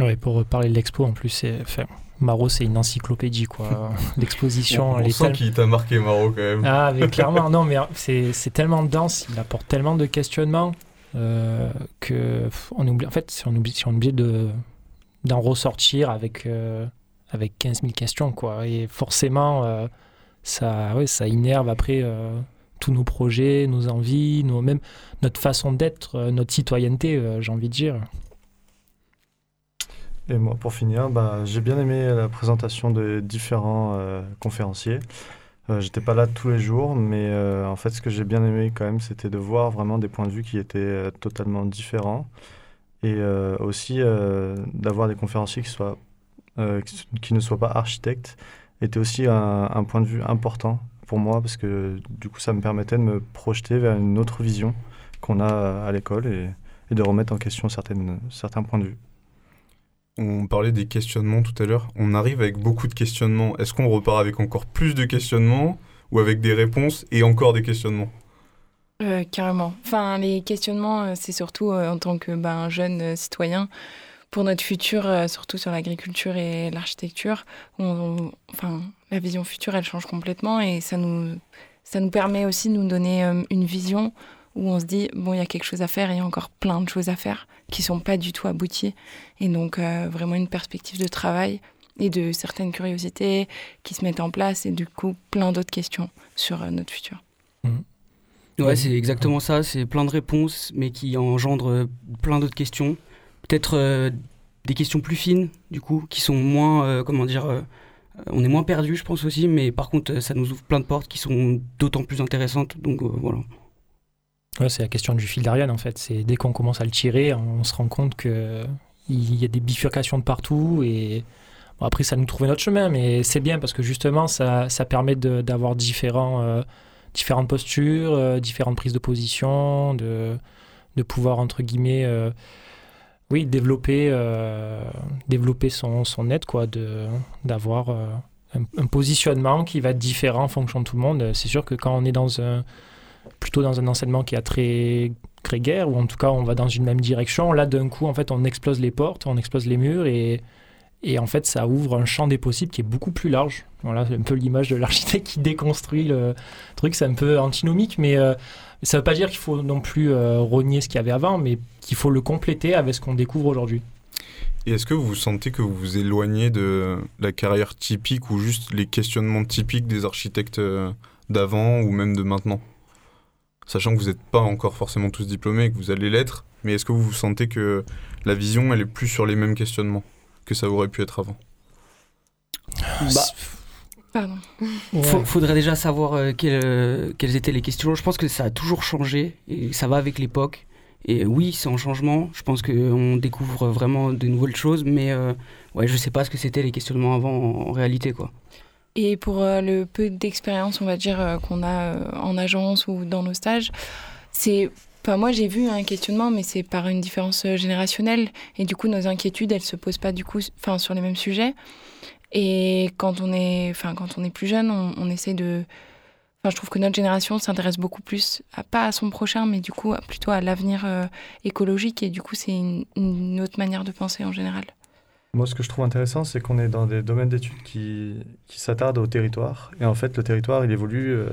Ouais, pour parler de l'expo, en plus, c'est, enfin, Maro, c'est une encyclopédie, quoi. L'exposition, On, on sent qu'il t'a marqué, Maro, quand même. Ah, mais clairement, non, mais c'est, c'est tellement dense, il apporte tellement de questionnements euh, que on oublie, en fait, si on oublie, si on oublie de, d'en ressortir avec, euh, avec 15 000 questions, quoi. Et forcément, euh, ça, ouais, ça innerve après euh, tous nos projets, nos envies, nos, même notre façon d'être, euh, notre citoyenneté, euh, j'ai envie de dire. Et moi, pour finir, bah, j'ai bien aimé la présentation des différents euh, conférenciers. Euh, J'étais pas là tous les jours, mais euh, en fait, ce que j'ai bien aimé quand même, c'était de voir vraiment des points de vue qui étaient euh, totalement différents. Et aussi d'avoir des conférenciers qui, qui, ne soient pas architectes était aussi un, un point de vue important pour moi parce que du coup, ça me permettait de me projeter vers une autre vision qu'on a à l'école et, de remettre en question certains points de vue. On parlait des questionnements tout à l'heure. On arrive avec beaucoup de questionnements. Est-ce qu'on repart avec encore plus de questionnements ou avec des réponses et encore des questionnements? Euh, carrément. Enfin, les questionnements, euh, c'est surtout euh, en tant que ben, jeune citoyen pour notre futur, surtout sur l'agriculture et l'architecture. Enfin, la vision future, elle change complètement et ça nous, ça nous permet aussi de nous donner une vision où on se dit bon, il y a quelque chose à faire, il y a encore plein de choses à faire qui sont pas du tout abouties et donc euh, vraiment une perspective de travail et de certaines curiosités qui se mettent en place et du coup plein d'autres questions sur euh, notre futur. Ouais, c'est exactement ça. C'est plein de réponses, mais qui engendrent euh, plein d'autres questions. Peut-être euh, des questions plus fines, du coup, qui sont moins, euh, comment dire, euh, on est moins perdu, je pense aussi, mais par contre, ça nous ouvre plein de portes qui sont d'autant plus intéressantes. Donc euh, voilà. C'est la question du fil d'Ariane en fait. C'est dès qu'on commence à le tirer, on se rend compte que il y a des bifurcations de partout et après ça nous trouve notre chemin, mais c'est bien parce que justement ça, ça permet d'avoir différents, euh, différentes postures, euh, différentes prises de position, de, de pouvoir entre guillemets, euh, oui, développer, développer son, son aide quoi, d'avoir un, un positionnement qui va être différent en fonction de tout le monde. C'est sûr que quand on est dans un plutôt dans un enseignement qui a très guerre ou en tout cas on va dans une même direction. Là d'un coup en fait on explose les portes on explose les murs et et en fait ça ouvre un champ des possibles qui est beaucoup plus large. Voilà c'est un peu l'image de l'architecte qui déconstruit le truc c'est un peu antinomique mais euh, ça veut pas dire qu'il faut non plus euh, renier ce qu'il y avait avant mais qu'il faut le compléter avec ce qu'on découvre aujourd'hui. Et est-ce que vous sentez que vous vous éloignez de la carrière typique ou juste les questionnements typiques des architectes euh, d'avant ou même de maintenant? Sachant que vous n'êtes pas encore forcément tous diplômés et que vous allez l'être, mais est-ce que vous sentez que la vision, elle est plus sur les mêmes questionnements que ça aurait pu être avant? Bah, Pardon. Faut- faudrait déjà savoir euh, quelles, euh, quelles étaient les questions. Je pense que ça a toujours changé et ça va avec l'époque. Et oui, c'est en changement. Je pense qu'on découvre vraiment de nouvelles choses, mais euh, ouais, je sais pas ce que c'était les questionnements avant en, en réalité, quoi. Et pour euh, le peu d'expérience, on va dire, euh, qu'on a euh, en agence ou dans nos stages, c'est. Enfin, moi, j'ai vu un questionnement, mais c'est par une différence générationnelle. Et du coup, nos inquiétudes, elles se posent pas du coup, enfin, sur les mêmes sujets. Et quand on est, enfin, quand on est plus jeune, on, essaie de. Enfin, je trouve que notre génération s'intéresse beaucoup plus, à, pas à son prochain, mais du coup, plutôt à l'avenir écologique. Et du coup, c'est une autre manière de penser en général. Moi, ce que je trouve intéressant, c'est qu'on est dans des domaines d'études qui, qui s'attardent au territoire. Et en fait, le territoire, il évolue euh,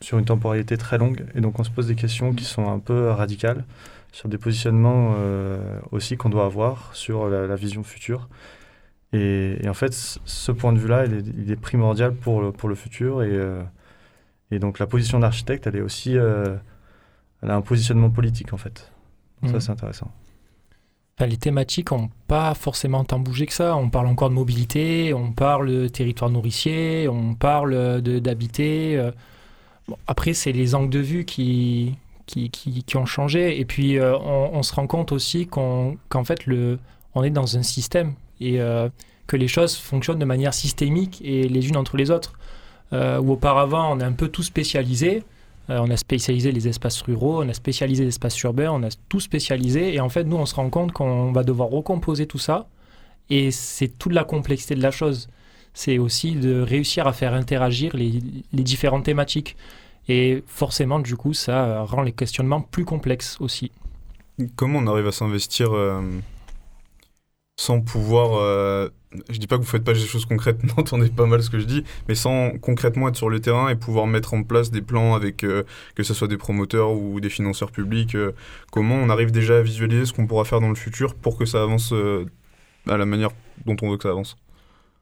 sur une temporalité très longue. Et donc, on se pose des questions qui sont un peu radicales sur des positionnements euh, aussi qu'on doit avoir sur la, la vision future. Et, et en fait, ce point de vue-là, il est, il est primordial pour le, pour le futur. Et, euh, et donc, la position d'architecte, elle est aussi. elle a un positionnement politique, en fait. Donc, ça, c'est intéressant. Enfin, les thématiques n'ont pas forcément tant bougé que ça. On parle encore de mobilité, on parle de territoire nourricier, on parle d'habiter. euh. Après, c'est les angles de vue qui, qui, qui, ont changé. Et puis, euh, on, se rend compte aussi qu'en fait, le, on est dans un système et euh, que les choses fonctionnent de manière systémique et les unes entre les autres. Euh, où auparavant, on est un peu tout spécialisé. Euh, on a spécialisé les espaces ruraux, on a spécialisé les espaces urbains, on a tout spécialisé. Et en fait, nous, on se rend compte qu'on va devoir recomposer tout ça. Et c'est toute la complexité de la chose. C'est aussi de réussir à faire interagir les, différentes thématiques. Et forcément, du coup, ça rend les questionnements plus complexes aussi. Comment on arrive à s'investir euh, sans pouvoir. euh, je dis pas que vous faites pas des choses concrètes, n'entendez pas mal ce que je dis, mais sans concrètement être sur le terrain et pouvoir mettre en place des plans avec euh, que ce soit des promoteurs ou des financeurs publics. euh, comment on arrive déjà à visualiser ce qu'on pourra faire dans le futur pour que ça avance euh, à la manière dont on veut que ça avance?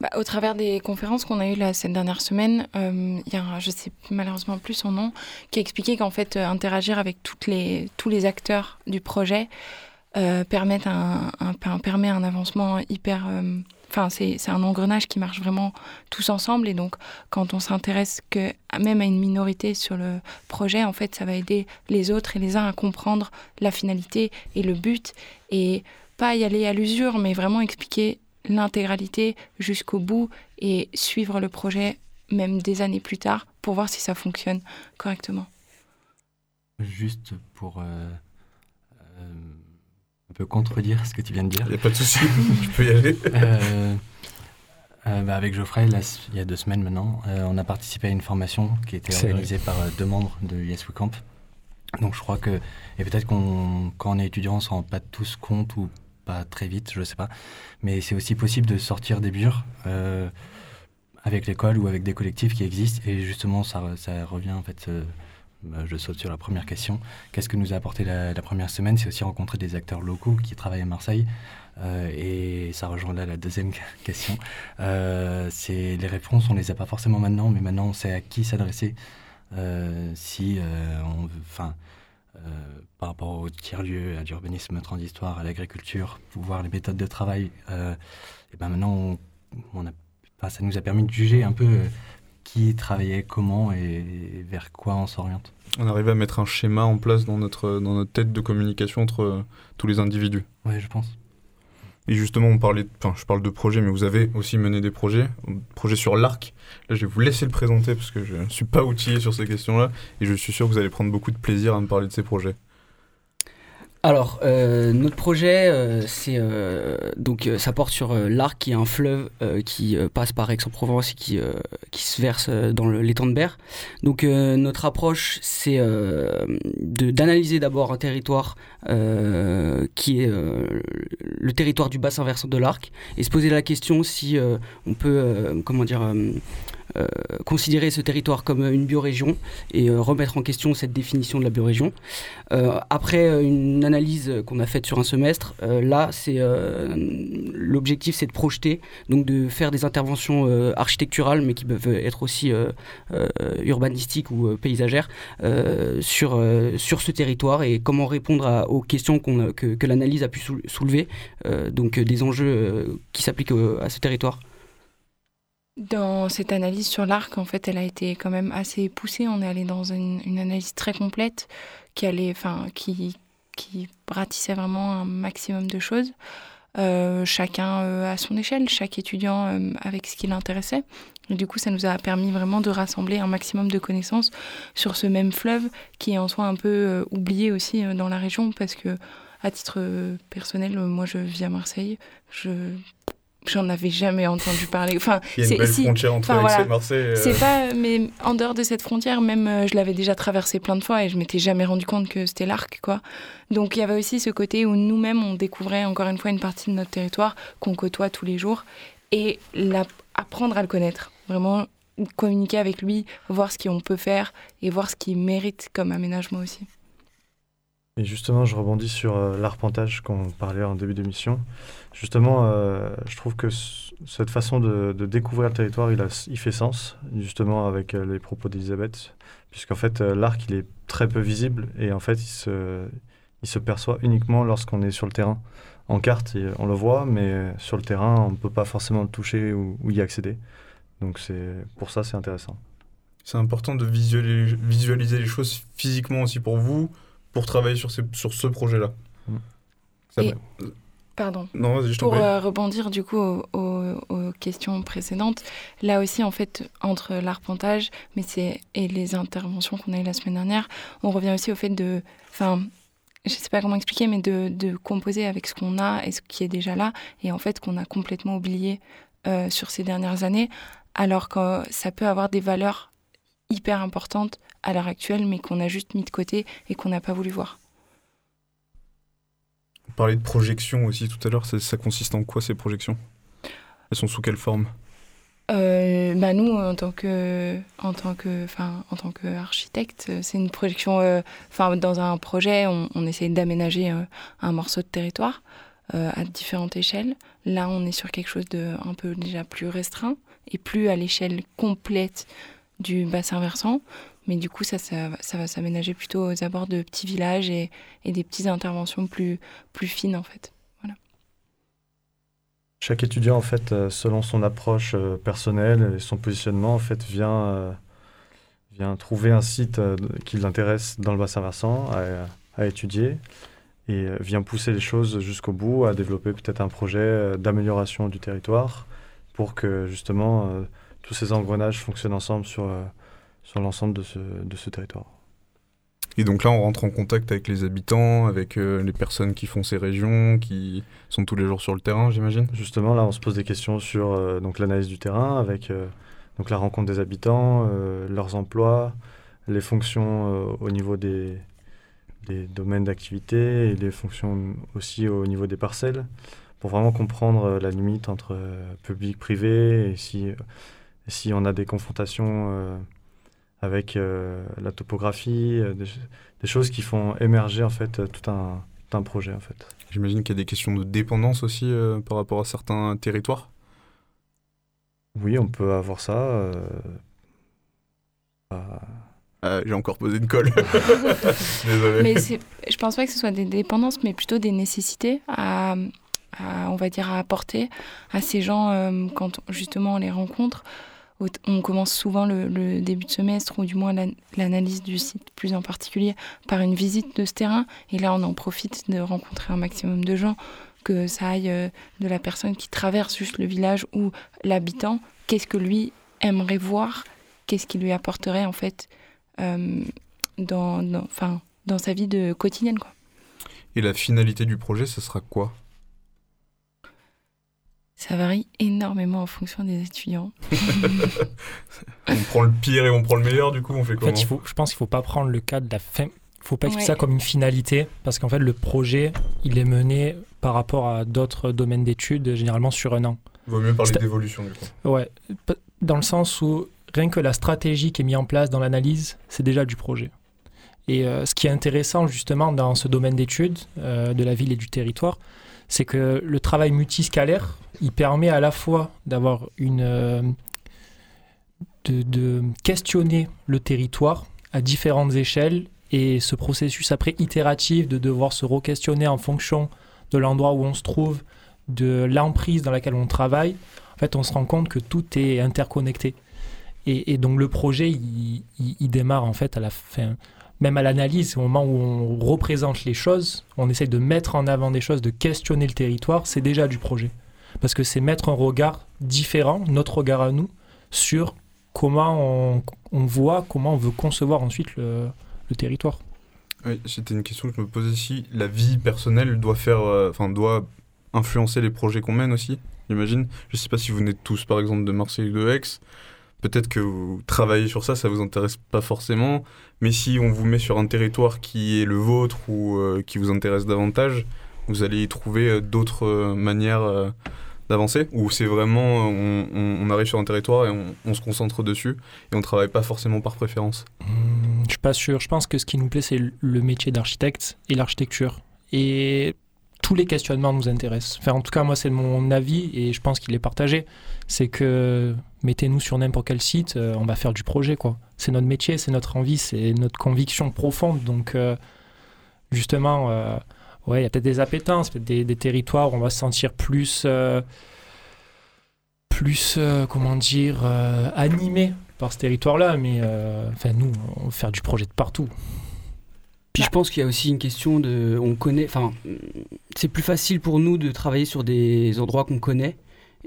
Bah, au travers des conférences qu'on a eues cette dernière semaine, il y a, un, je sais malheureusement plus son nom, qui a expliqué qu'en fait, interagir avec les, tous les acteurs du projet un- permet un avancement hyper... Enfin, c'est un engrenage qui marche vraiment tous ensemble. Et donc, quand on s'intéresse que même à une minorité sur le projet, en fait, ça va aider les autres et les uns à comprendre la finalité et le but. Et pas y aller à l'usure, mais vraiment expliquer l'intégralité jusqu'au bout et suivre le projet même des années plus tard pour voir si ça fonctionne correctement. Juste pour euh, un peu contredire ce que tu viens de dire. Y a pas de souci, tu peux y aller. Euh, Euh, bah, avec Geoffrey, là, il y a deux semaines maintenant, euh, on a participé à une formation qui était organisée par deux membres de Yes We Camp. Donc je crois que, et peut-être qu'on, quand on est étudiant, on ne s'en rend pas tous compte ou pas très vite, je sais pas. Mais c'est aussi possible de sortir des murs avec l'école ou avec des collectifs qui existent. Et justement, ça, ça revient en fait. Bah, je saute sur la première question. Qu'est-ce que nous a apporté la, première semaine? C'est aussi rencontrer des acteurs locaux qui travaillent à Marseille. Euh, et ça rejoint là la deuxième question. Euh, les réponses, on les a pas forcément maintenant, mais maintenant on sait à qui s'adresser. Euh, si on par rapport au tiers-lieu, à l'urbanisme transhistoire, à l'agriculture, pour voir les méthodes de travail, et ben maintenant ça nous a permis de juger un peu qui travaillait comment et vers quoi on s'oriente. On arrive à mettre un schéma en place dans notre, dans notre tête de communication entre euh, tous les individus. Ouais, je pense. Et justement, on parlait, enfin, je parle de projets, mais vous avez aussi mené des projets, projets sur l'arc. Là, je vais vous laisser le présenter parce que je ne suis pas outillé sur ces questions-là, et je suis sûr que vous allez prendre beaucoup de plaisir à me parler de ces projets. Alors, euh, notre projet, euh, c'est euh, donc ça porte sur l'Arc, qui est un fleuve qui passe par Aix-en-Provence et qui, qui se verse dans l'étang de Berre. Donc, notre approche, c'est d'analyser d'abord un territoire qui est le territoire du bassin versant de l'Arc et se poser la question si on peut, comment dire. Euh, euh, considérer ce territoire comme une biorégion et euh, remettre en question cette définition de la biorégion. Euh, après euh, une analyse qu'on a faite sur un semestre, euh, là, c'est euh, l'objectif, c'est de projeter, donc de faire des interventions euh, architecturales, mais qui peuvent être aussi euh, euh, urbanistiques ou euh, paysagères euh, sur euh, ce territoire et comment répondre aux questions que, l'analyse a pu sou- soulever, euh, donc euh, des enjeux euh, qui s'appliquent à ce territoire. Dans cette analyse sur l'arc, en fait, elle a été quand même assez poussée. On est allé dans une, analyse très complète qui allait, enfin, qui, qui ratissait vraiment un maximum de choses. Euh, chacun euh, à son échelle, chaque étudiant euh, avec ce qui l'intéressait. Du coup, ça nous a permis vraiment de rassembler un maximum de connaissances sur ce même fleuve qui est en soi un peu oublié aussi dans la région parce que, à titre personnel, moi je vis à Marseille, j'en avais jamais entendu parler. Enfin, Il y a une c'est- belle si- frontière entre enfin, Aix et voilà. Marseille, euh. C'est pas, mais en dehors de cette frontière, même euh, je l'avais déjà traversée plein de fois et je m'étais jamais rendu compte que c'était l'arc, quoi. Donc il y avait aussi ce côté où nous-mêmes on découvrait encore une fois une partie de notre territoire qu'on côtoie tous les jours et la- apprendre à le connaître, vraiment communiquer avec lui, voir ce qu'on peut faire et voir ce qu'il mérite comme aménagement aussi. Et justement, je rebondis sur euh, l'arpentage qu'on parlait en début d'émission. Justement, euh, je trouve que cette façon de, découvrir le territoire, il, fait sens, justement, avec euh, les propos d'Elisabeth, puisqu'en fait, l'arc, il est très peu visible et en fait, il se, perçoit uniquement lorsqu'on est sur le terrain. En carte, on le voit, mais sur le terrain, on ne peut pas forcément le toucher ou, ou y accéder. Donc, pour ça, c'est intéressant. C'est important de visualiser les choses physiquement aussi pour vous, pour travailler sur, ces, sur ce projet-là. Ça Et- Pardon. Non, vas-y, je t'en Pour euh, rebondir du coup aux, aux- aux questions précédentes, là aussi en fait entre l'arpentage, mais c'est et les interventions qu'on a eues la semaine dernière, on revient aussi au fait de, enfin, je sais pas comment expliquer, mais de, de composer avec ce qu'on a et ce qui est déjà là, et en fait qu'on a complètement oublié euh, sur ces dernières années, alors que ça peut avoir des valeurs hyper importantes à l'heure actuelle, mais qu'on a juste mis de côté et qu'on n'a pas voulu voir. On parlait de projection aussi tout à l'heure, ça, ça consiste en quoi ces projections? Elles sont sous quelle forme? Euh, bah nous, en tant que, en tant que, enfin, en tant qu'architecte, c'est une projection. euh, Enfin, dans un projet, on, on essaie d'aménager euh, un morceau de territoire euh, à différentes échelles. Là, on est sur quelque chose de un peu déjà plus restreint et plus à l'échelle complète du bassin versant. Mais du coup, ça, ça, va- s'aménager plutôt aux abords de petits villages et, des petites interventions plus, plus fines, en fait. Voilà. Chaque étudiant, en fait, euh, selon son approche euh, personnelle et son positionnement, en fait, vient, euh, vient trouver un site qui l'intéresse dans le bassin versant à, étudier et vient pousser les choses jusqu'au bout, à développer peut-être un projet d'amélioration du territoire pour que justement tous ces engrenages fonctionnent ensemble sur, euh, sur l'ensemble de ce, de ce territoire. Et donc là, on rentre en contact avec les habitants, avec euh, les personnes qui font ces régions, qui sont tous les jours sur le terrain, j'imagine? Justement, là, on se pose des questions sur euh, donc l'analyse du terrain, avec euh, donc la rencontre des habitants, leurs emplois, les fonctions au niveau des, des domaines d'activité et les fonctions aussi au niveau des parcelles, pour vraiment comprendre la limite entre euh, public privé et si, si on a des confrontations euh, avec euh, la topographie, euh, des, des choses qui font émerger en fait tout un, tout un projet en fait. J'imagine qu'il y a des questions de dépendance aussi euh, par rapport à certains territoires. Oui, on peut avoir ça. euh, Ah, J'ai encore posé une colle. Désolé. Mais je pense pas que ce soit des dépendances, mais plutôt des nécessités à, à, on va dire, à apporter à ces gens euh, quand justement on les rencontre. On commence souvent le, début de semestre, ou du moins l'an- l'analyse du site plus en particulier, par une visite de ce terrain. Et là, on en profite de rencontrer un maximum de gens, que ça aille euh, de la personne qui traverse juste le village ou l'habitant, qu'est-ce que lui aimerait voir, qu'est-ce qui lui apporterait en fait euh, dans, dans, enfin, dans sa vie de quotidienne. Quoi. Et la finalité du projet, ce sera quoi? Ça varie énormément en fonction des étudiants. On prend le pire et on prend le meilleur, du coup, on fait En comment fait, il faut, je pense qu'il faut pas prendre le cas de la fin. Il faut pas expliquer ça comme une finalité, parce qu'en fait, le projet, il est mené par rapport à d'autres domaines d'études, généralement sur un an. Vaut mieux parler d'évolution, du coup. Ouais, dans le sens où rien que la stratégie qui est mise en place dans l'analyse, c'est déjà du projet. Et euh, ce qui est intéressant justement dans ce domaine d'études euh, de la ville et du territoire, c'est que le travail multiscalaire, il permet à la fois d'avoir une euh, de, questionner le territoire à différentes échelles et ce processus après itératif de devoir se re-questionner en fonction de l'endroit où on se trouve, de l'emprise dans laquelle on travaille, en fait, on se rend compte que tout est interconnecté. Et, donc le projet, il démarre en fait à la fin, même à l'analyse, au moment où on représente les choses, on essaye de mettre en avant des choses, de questionner le territoire, c'est déjà du projet. Parce que c'est mettre un regard différent, notre regard à nous, sur comment on, voit, comment on veut concevoir ensuite le, territoire. Oui, c'était une question que je me posais ici. La vie personnelle doit faire, euh, doit influencer les projets qu'on mène aussi, j'imagine. Je sais pas si vous venez tous, par exemple, de Marseille ou de Aix. Peut-être que vous travaillez sur ça, ça vous intéresse pas forcément. Mais si on vous met sur un territoire qui est le vôtre ou euh, qui vous intéresse davantage, vous allez y trouver euh, d'autres euh, manières d'avancer. Ou c'est vraiment, on, arrive sur un territoire et on, se concentre dessus et on travaille pas forcément par préférence. Hmm, Je suis pas sûr. Je pense que ce qui nous plaît, c'est le métier d'architecte et l'architecture. Et tous les questionnements nous intéressent. En tout cas, moi, c'est mon avis et je pense qu'il est partagé. C'est que mettez-nous sur n'importe quel site, euh, on va faire du projet, quoi. C'est notre métier, c'est notre envie, c'est notre conviction profonde. Donc, euh, justement, euh, ouais, il y a peut-être des appétences, peut-être des, des territoires où on va se sentir plus, plus, comment dire, animé par ce territoire-là. Mais, enfin, nous, on va faire du projet de partout. Puis je pense qu'il y a aussi une question de. On connaît. Enfin, c'est plus facile pour nous de travailler sur des endroits qu'on connaît.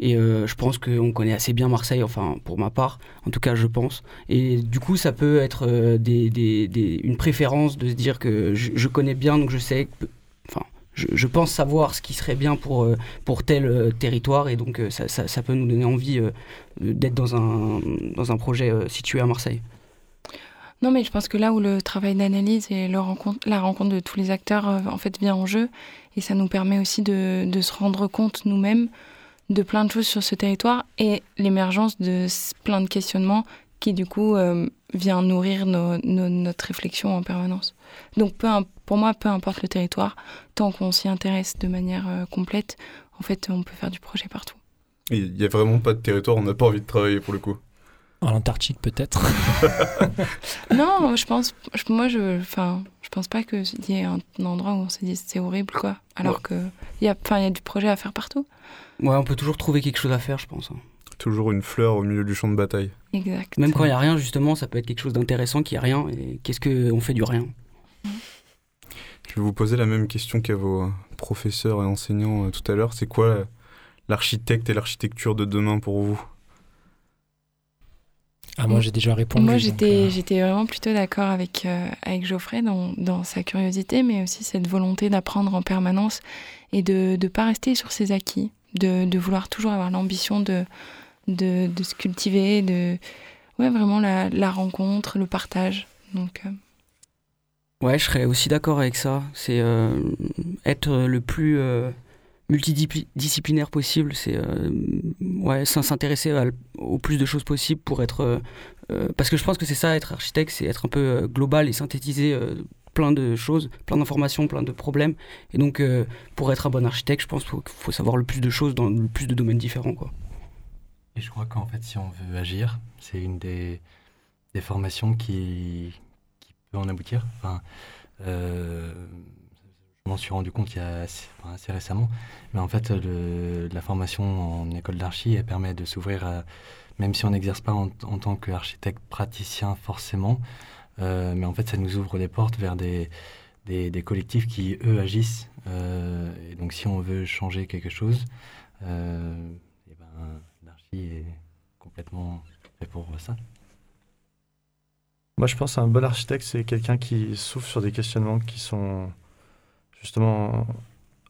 Et euh, je pense qu'on connaît assez bien Marseille, enfin pour ma part, en tout cas je pense. Et du coup, ça peut être euh, une préférence de se dire que je, connais bien, donc je sais. Enfin, je, pense savoir ce qui serait bien pour, euh, pour tel territoire, et donc ça, peut nous donner envie d'être dans un, dans un projet situé à Marseille. Non, mais je pense que là où le travail d'analyse et le rencontre, la rencontre de tous les acteurs en fait vient en jeu, et ça nous permet aussi de se rendre compte nous-mêmes de plein de choses sur ce territoire et l'émergence de plein de questionnements qui du coup euh, vient nourrir nos- notre réflexion en permanence. Donc peu, pour moi, peu importe le territoire, tant qu'on s'y intéresse de manière euh, complète, en fait, on peut faire du projet partout. Il y a vraiment pas de territoire, on n'a pas envie de travailler pour le coup. En Antarctique, peut-être. Non, je pense, je- moi, je, enfin, je pense pas qu'il y ait un, un endroit où on se dit c'est horrible, quoi. Alors Ouais. que il y a, enfin, il y a du projet à faire partout. Ouais, on peut toujours trouver quelque chose à faire, je pense. hein. Toujours une fleur au milieu du champ de bataille. Exact. Même quand il n'y a rien, justement, ça peut être quelque chose d'intéressant qu'il n'y a rien. Et qu'est-ce qu'on fait du rien? Je vais vous poser la même question qu'à vos euh, professeurs et enseignants euh, tout à l'heure. C'est quoi euh, l'architecte et l'architecture de demain pour vous? Ah, moi j'ai déjà répondu. Moi j'étais euh, j'étais vraiment plutôt d'accord avec, euh, avec Geoffrey dans, dans sa curiosité, mais aussi cette volonté d'apprendre en permanence et de ne pas rester sur ses acquis, de, de vouloir toujours avoir l'ambition de, de, de se cultiver, de ouais, vraiment la, la rencontre, le partage. Donc, euh, Ouais, je serais aussi d'accord avec ça. C'est euh, être le plus euh, multidisciplinaire possible. C'est euh, ouais, s'in- s'intéresser au plus de choses possibles pour être. euh, euh, parce que je pense que c'est ça, être architecte, c'est être un peu global et synthétiser plein de choses, plein d'informations, plein de problèmes. Et donc, pour être un bon architecte, je pense qu'il faut, savoir le plus de choses dans le plus de domaines différents. Quoi. Et je crois qu'en fait, si on veut agir, c'est une des, formations qui, peut en aboutir. Je m'en suis rendu compte il y a assez, récemment. Mais en fait, la formation en école d'archi, permet de s'ouvrir même si on n'exerce pas en, en tant qu'architecte praticien forcément, euh, mais en fait, ça nous ouvre les portes vers des collectifs qui, eux, agissent. Euh, et donc, si on veut changer quelque chose, euh, eh ben, l'archi est complètement fait pour ça. Moi, je pense qu'un bon architecte, c'est quelqu'un qui souffle sur des questionnements qui sont justement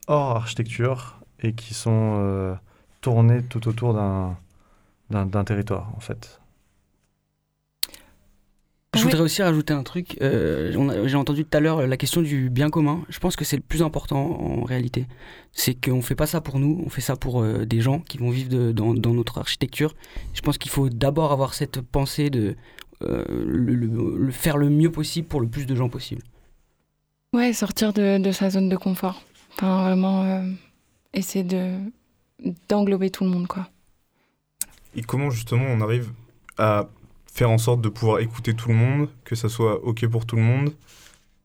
hors architecture et qui sont euh, tournés tout autour d'un, territoire, en fait. Je voudrais aussi rajouter un truc. Euh, J'ai entendu tout à l'heure la question du bien commun. Je pense que c'est le plus important en réalité. C'est qu'on ne fait pas ça pour nous, on fait ça pour euh, des gens qui vont vivre de- dans, dans notre architecture. Je pense qu'il faut d'abord avoir cette pensée de euh, le, le- le faire le mieux possible pour le plus de gens possible. Ouais, sortir de, de sa zone de confort. Enfin, vraiment euh, essayer de d'englober tout le monde, quoi. Et comment justement on arrive à faire en sorte de pouvoir écouter tout le monde, que ça soit ok pour tout le monde,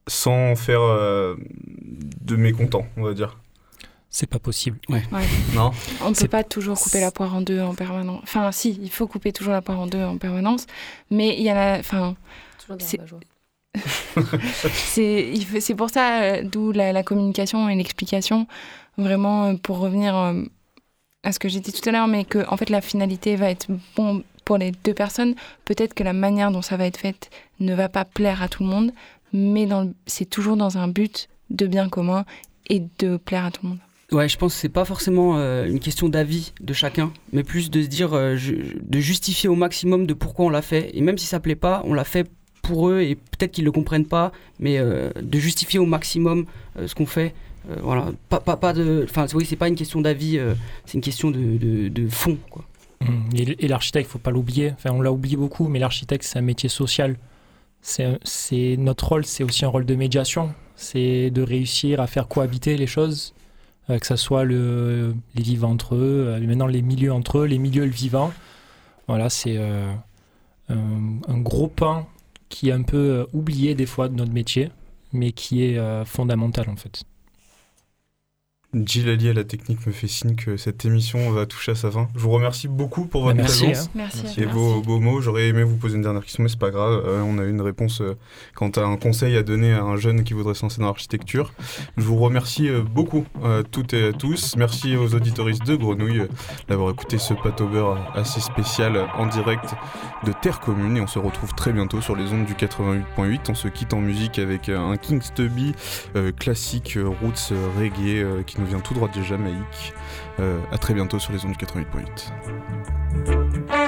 sans faire euh, de mécontents, on va dire? C'est pas possible. Ouais. Ouais. Non? On ne peut pas toujours couper la poire en deux en permanence. Enfin, si, il faut couper toujours la poire en deux en permanence, mais il y en a. Enfin, Toujours dans c'est- pour ça, euh, d'où la, la communication et l'explication, vraiment euh, pour revenir euh, à ce que j'ai dit tout à l'heure, mais que en fait la finalité va être bon pour les deux personnes. Peut-être que la manière dont ça va être fait ne va pas plaire à tout le monde, mais c'est toujours dans un but de bien commun et de plaire à tout le monde. Ouais, je pense que c'est pas forcément euh, une question d'avis de chacun, mais plus de se dire, euh, je- de justifier au maximum de pourquoi on l'a fait. Et même si ça plaît pas, on l'a fait pour eux et peut-être qu'ils le comprennent pas, mais euh, de justifier au maximum euh, ce qu'on fait. Euh, voilà, pas, pas, pas de. Enfin, oui, c'est pas une question d'avis, c'est une question de, de, fond, quoi. Hum, Et, et l'architecte, faut pas l'oublier. Enfin, on l'a oublié beaucoup, mais l'architecte, c'est un métier social. C'est, notre rôle, c'est aussi un rôle de médiation. C'est de réussir à faire cohabiter les choses, que ce soit le, les vivants entre eux, maintenant les milieux entre eux, les milieux le vivant. Voilà, c'est un, gros pan qui est un peu euh, oublié des fois de notre métier, mais qui est euh, fondamental en fait. Gilles Ali à la technique me fait signe que cette émission va toucher à sa fin. Je vous remercie beaucoup pour votre merci, présence hein. Merci à et toi. vos beaux mots. J'aurais aimé vous poser une dernière question, mais c'est pas grave. Euh, on a eu une réponse euh, quant à un conseil à donner à un jeune qui voudrait se lancer dans l'architecture. Je vous remercie euh, beaucoup, euh, toutes et à tous. Merci aux auditoristes de Grenouille euh, d'avoir écouté ce pâte au beurre assez spécial euh, en direct de Terre Commune. Et on se retrouve très bientôt sur les ondes du 88.8. On se quitte en musique avec euh, un King Stubby euh, classique euh, roots euh, reggae euh, vient tout droit de Jamaïque. Euh, à très bientôt sur les ondes du 88.8.